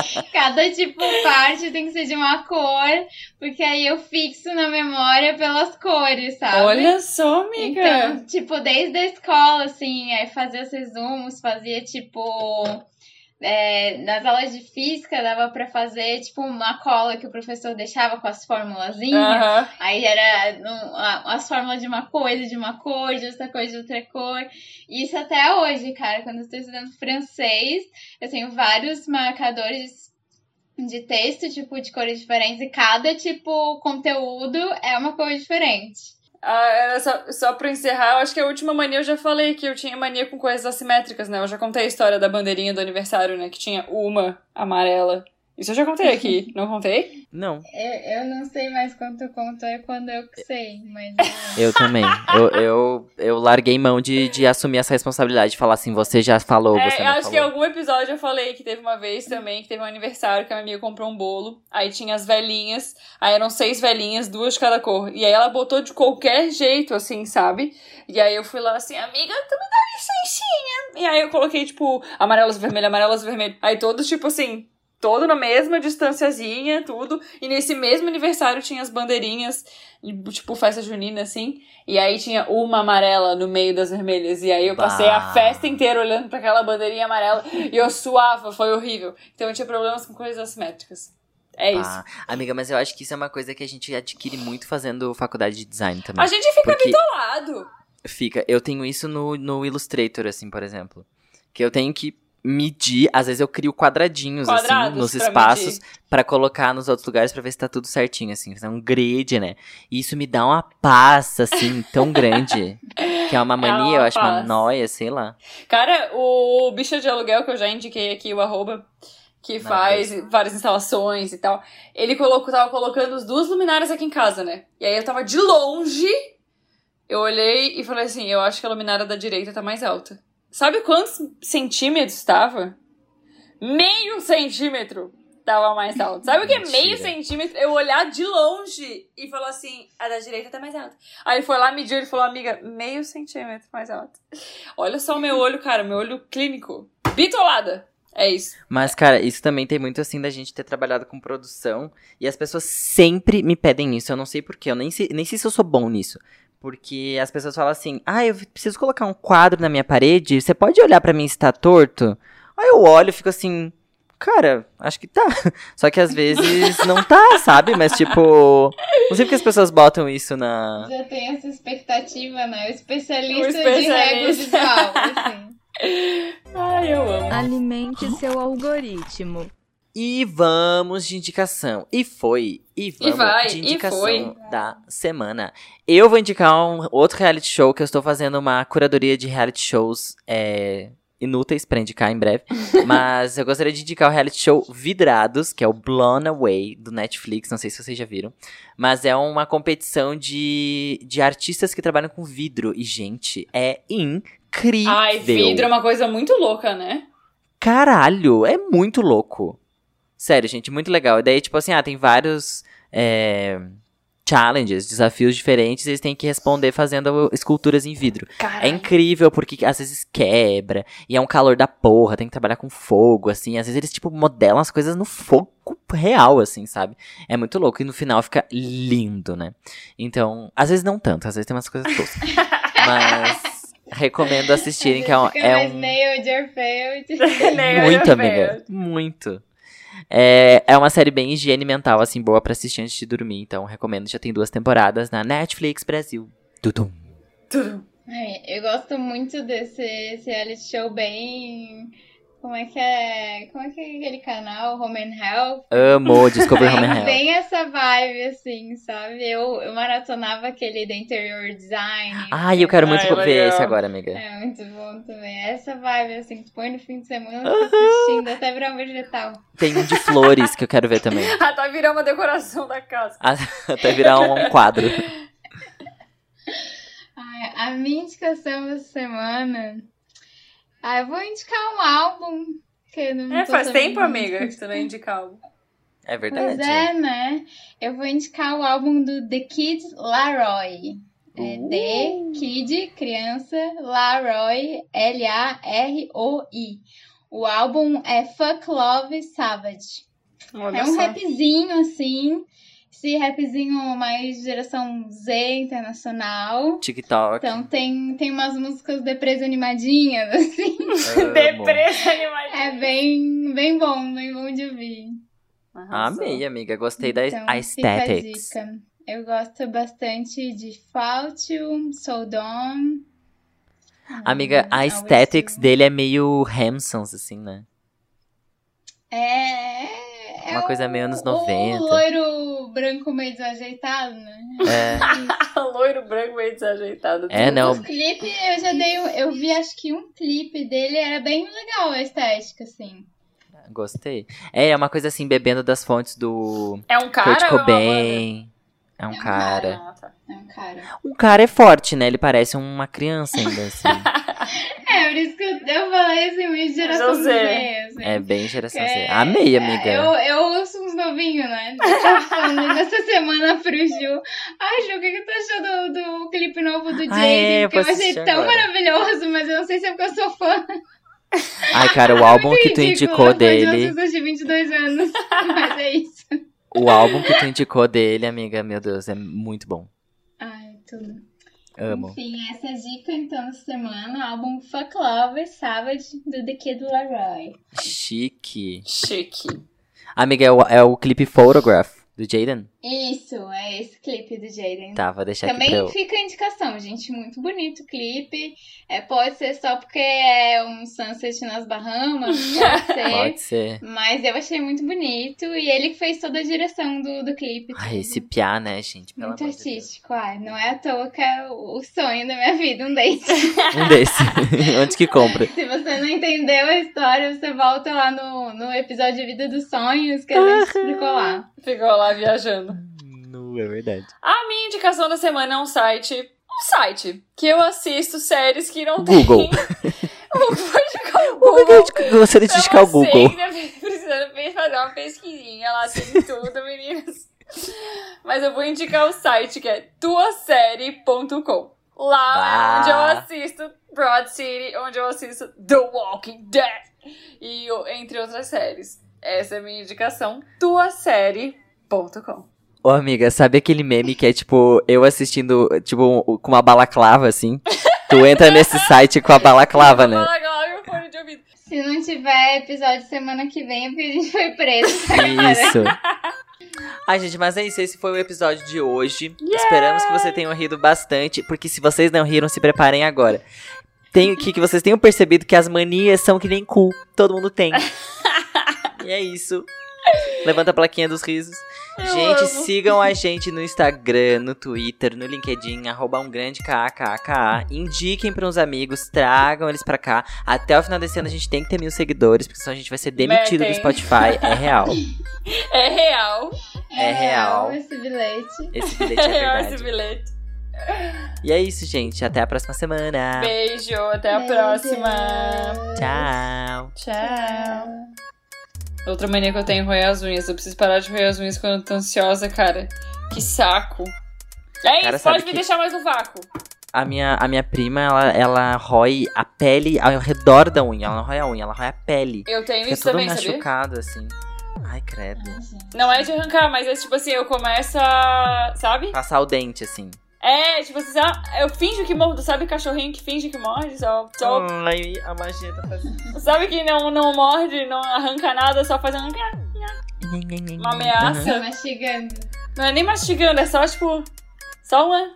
(laughs) cada tipo parte tem que ser de uma cor, porque aí eu fixo na memória pelas cores, sabe? Olha só, amiga. Então, tipo, desde a escola, assim, aí fazia os resumos, fazia, tipo. É, nas aulas de física dava pra fazer, tipo, uma cola que o professor deixava com as formulazinhas. Aham. Aí era um, as fórmulas de uma coisa, de uma cor, de outra coisa, de outra cor. E isso até hoje, cara. Quando eu estou estudando francês, eu tenho vários marcadores de texto, tipo, de cores diferentes. E cada, tipo, conteúdo é uma cor diferente. Ah, era só, só pra encerrar, eu acho que a última mania eu já falei que eu tinha mania com coisas assimétricas, né? Eu já contei a história da bandeirinha do aniversário, né? Que tinha uma amarela. Isso eu já contei aqui, não contei? Não, Eu, eu não sei mais quanto conto é quando eu sei, mas. eu também. Eu, eu, eu larguei mão de, de assumir essa responsabilidade de falar assim, você já falou, É, você eu não acho que em falou. algum episódio eu falei que teve uma vez também, que teve um aniversário que a minha amiga comprou um bolo, aí tinha as velhinhas, aí eram seis velhinhas, duas de cada cor. E aí ela botou de qualquer jeito, assim, sabe? E aí eu fui lá assim, amiga, tu me dá licencinha. E aí eu coloquei, tipo, amarelas, vermelho, amarelas, vermelho. Aí todos, tipo assim, todo na mesma distanciazinha, tudo. E nesse mesmo aniversário tinha as bandeirinhas, tipo, festa junina, assim. E aí tinha uma amarela no meio das vermelhas. E aí eu passei a Bah. festa inteira olhando pra aquela bandeirinha amarela e eu suava, foi horrível. Então eu tinha problemas com coisas assimétricas. É isso. Ah, amiga, mas eu acho que isso é uma coisa que a gente adquire muito fazendo faculdade de design também. A gente fica Porque- bitolado. Fica. Eu tenho isso no, no Illustrator, assim, por exemplo. Que eu tenho que medir, às vezes eu crio quadradinhos, Quadrados assim, nos espaços pra colocar nos outros lugares pra ver se tá tudo certinho, assim. É um grid, né? E isso me dá uma paz, assim, tão grande. Que é uma (laughs) mania, eu uma acho uma paz. noia, sei lá. Cara, o bicho de aluguel que eu já indiquei aqui, o arroba, que faz várias instalações e tal, ele colocou, tava colocando as duas luminárias aqui em casa, né? E aí eu tava de longe, eu olhei e falei assim, eu acho que a luminária da direita tá mais alta. Sabe quantos centímetros tava? Meio centímetro tava mais alto. Sabe o que é meio centímetro? Eu olhar de longe e falar assim, a da direita tá mais alta. Aí ele foi lá, mediu e falou, amiga, meio centímetro mais alto. Olha só o meu olho, cara, meu olho clínico. Bitolada. É isso. Mas, cara, isso também tem muito assim da gente ter trabalhado com produção. E as pessoas sempre me pedem isso. Eu não sei porquê. Eu nem sei, nem sei se eu sou bom nisso. Porque as pessoas falam assim: ah, eu preciso colocar um quadro na minha parede. Você pode olhar pra mim se tá torto? Aí eu olho e fico assim. Cara, acho que tá. (laughs) Só que às vezes não tá, sabe? Mas tipo. Não sei porque as pessoas botam isso na. Já tem essa expectativa, né? O especialista, O de régua especialista. visual, assim. Ai, eu amo. Alimente seu algoritmo. E vamos de indicação. E foi. E vamos vai, de e indicação foi. da semana. Eu vou indicar um outro reality show que eu estou fazendo uma curadoria de reality shows é, inúteis pra indicar em breve. (laughs) Mas eu gostaria de indicar o reality show Vidrados, que é o Blown Away do Netflix. Não sei se vocês já viram. Mas é uma competição de, de artistas que trabalham com vidro. E, gente, é incrível. Ai, vidro é uma coisa muito louca, né? Caralho, é muito louco. Sério, gente, muito legal. E daí, tipo assim, ah, tem vários é, challenges, desafios diferentes, eles têm que responder fazendo esculturas em vidro. É Caralho. incrível porque às vezes quebra, e é um calor da porra, tem que trabalhar com fogo, assim. Às vezes eles, tipo, modelam as coisas no fogo real, assim, sabe? É muito louco. E no final fica lindo, né? Então, às vezes não tanto, às vezes tem umas coisas toscas. (laughs) Mas recomendo assistirem, que é um. É um (laughs) muito, amiga. Muito. É, é uma série bem higiene mental, assim, boa pra assistir antes de dormir. Então, recomendo. Já tem duas temporadas na Netflix Brasil. Tudum. Tudo. Ai, eu gosto muito desse esse reality show bem. Como é que é? Como é que é aquele canal? Home and Health? Amo Discovery (laughs) Home and Health. bem essa vibe, assim, sabe? Eu, eu maratonava aquele da interior design. Ai, eu quero muito Ai, ver legal. esse agora, amiga. É muito bom também. Essa vibe, assim, tu põe no fim de semana, fica assistindo até virar um vegetal. Tem um de flores que eu quero ver também. (laughs) Ah, tá virando uma decoração da casa. Até virar um quadro. (laughs) Ai, a minha indicação dessa semana. Ah, eu vou indicar um álbum. Que não É, faz tempo, amiga, que tu não indica algo. É verdade. Pois é, né? Eu vou indicar o álbum do The Kid Laroi. É Uh. The Kid, criança, Laroi, L-A-R-O-I. O álbum é Fuck Love Savage. Olha É um só. rapzinho, assim. Esse rapzinho mais geração Z internacional. TikTok. Então tem, tem umas músicas depressa animadinhas, (laughs) assim. Amo. Depressa animadinha. É bem, bem bom, bem bom de ouvir. Arrasou. Amei, amiga. Gostei da Então, fica a aesthetics. Eu gosto bastante de Fautium, Soldom. Amiga, a Hum, aesthetics Always dele é meio Hampsons, assim, né? É. é Uma coisa meio anos o- 90. O loiro branco meio desajeitado, né? É. (laughs) Loiro branco meio desajeitado. É, tudo. não. Os clipes, eu já dei. Eu vi acho que um clipe dele era bem legal a estética, assim. Gostei. É, é uma coisa assim, bebendo das fontes do É um cara Kurt é Cobain. É um É um cara. tá. É um cara. Um cara é forte, né? Ele parece uma criança ainda, assim. (laughs) É, por isso que eu, eu falei assim, meio geração. Z, assim. É bem geração Z. É, Amei, é, amiga. Eu, eu ouço uns novinhos, né? Eu tava falando nessa semana pro Ju. Ai, Ju, o que, que tu achou do, do clipe novo do? Ah, é, eu Porque eu vou achei tão agora. maravilhoso, mas eu não sei se é porque eu sou fã. Ai, cara, o álbum que tu indicou dele. vocês de 22 anos. (laughs) mas é isso. O álbum que tu indicou dele, amiga, meu Deus, é muito bom. Ai, tudo. Amo. Enfim, essa é a dica então essa semana. Álbum Fuck Love Savage do The Kid Laroi. Chique. Chique. Amiga, é o, é o clipe Photograph do Jaden? Isso, é esse clipe do Jaden. Tá, vou deixar aqui Também pra eu. fica a indicação, gente. Muito bonito o clipe. É, pode ser só porque é um sunset nas Bahamas, (laughs) pode ser. Pode ser. Mas eu achei muito bonito. E ele fez toda a direção do, do clipe. Ai, tudo. esse piá, né, gente? Pelo Muito amor de Deus. artístico, ai. Não é à toa que é o sonho da minha vida, um date. (laughs) Um desse. (laughs) Onde que compra? Se você não entendeu a história, você volta lá no, no episódio de Vida dos Sonhos, que a gente explicou lá. Ficou lá viajando. (laughs) É verdade. A minha indicação da semana é um site. Um site que eu assisto séries que não Google. tem. (laughs) O Google. eu gostaria de indicar o Google? que deve- precisando fazer uma pesquisinha lá, tem tudo, (laughs) meninas. Mas eu vou indicar o site que é tuasérie.com. Lá é onde eu assisto Broad City, onde eu assisto The Walking Dead e entre outras séries. Essa é a minha indicação, tuasérie.com. Ô, amiga, sabe aquele meme que é tipo, eu assistindo, tipo, com uma balaclava, assim? Tu entra nesse site com a balaclava, né? (laughs) Agora, meu fone de ouvido. Se não tiver episódio semana que vem, é porque a gente foi preso. (laughs) tá? Isso. Ai, gente, mas é isso. Esse foi o episódio de hoje. Esperamos que vocês tenham rido bastante, porque se vocês não riram, se preparem agora. Tenho que, que vocês tenham percebido que as manias são que nem cu. Todo mundo tem. (laughs) e é isso. Levanta a plaquinha dos risos. Eu gente, amo. sigam a gente no Instagram, no Twitter, no LinkedIn, arroba um grande KKKA. Indiquem para uns amigos, tragam eles pra cá. Até o final desse ano a gente tem que ter mil seguidores, porque senão a gente vai ser demitido do Metem. Spotify. (laughs) É real. É real. É real. esse bilhete. Esse bilhete É (laughs) é real verdade. esse bilhete. E é isso, gente. Até a próxima semana. Beijo, até a Beijo. próxima. Tchau. Tchau. Outra mania que eu tenho é roer as unhas. Eu preciso parar de roer as unhas quando eu tô ansiosa, cara. Que saco. É isso, Cara, pode me deixar mais no vácuo. A minha, a minha prima, ela, ela rói a pele ao redor da unha. Ela não rói a unha, ela rói a pele. Eu tenho Fica isso tudo também, sabia? machucado, assim. Ai, credo. Não é de arrancar, mas é tipo assim, eu começo a. Sabe? Passar o dente, assim. É, tipo assim, sabe? eu finjo que mordo. Sabe cachorrinho que finge que morde? Só, só Ai, a magia tá fazendo. Sabe que não, não morde, não arranca nada, só faz um... uma ameaça. Tô mastigando. Não é nem mastigando, é só tipo. Só uma.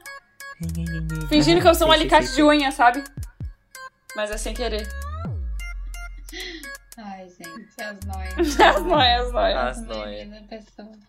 Fingindo que eu sou um alicate de unha, sabe? Mas é sem querer. Ai, gente, as noias. (laughs) As noias, as noias. As As noias.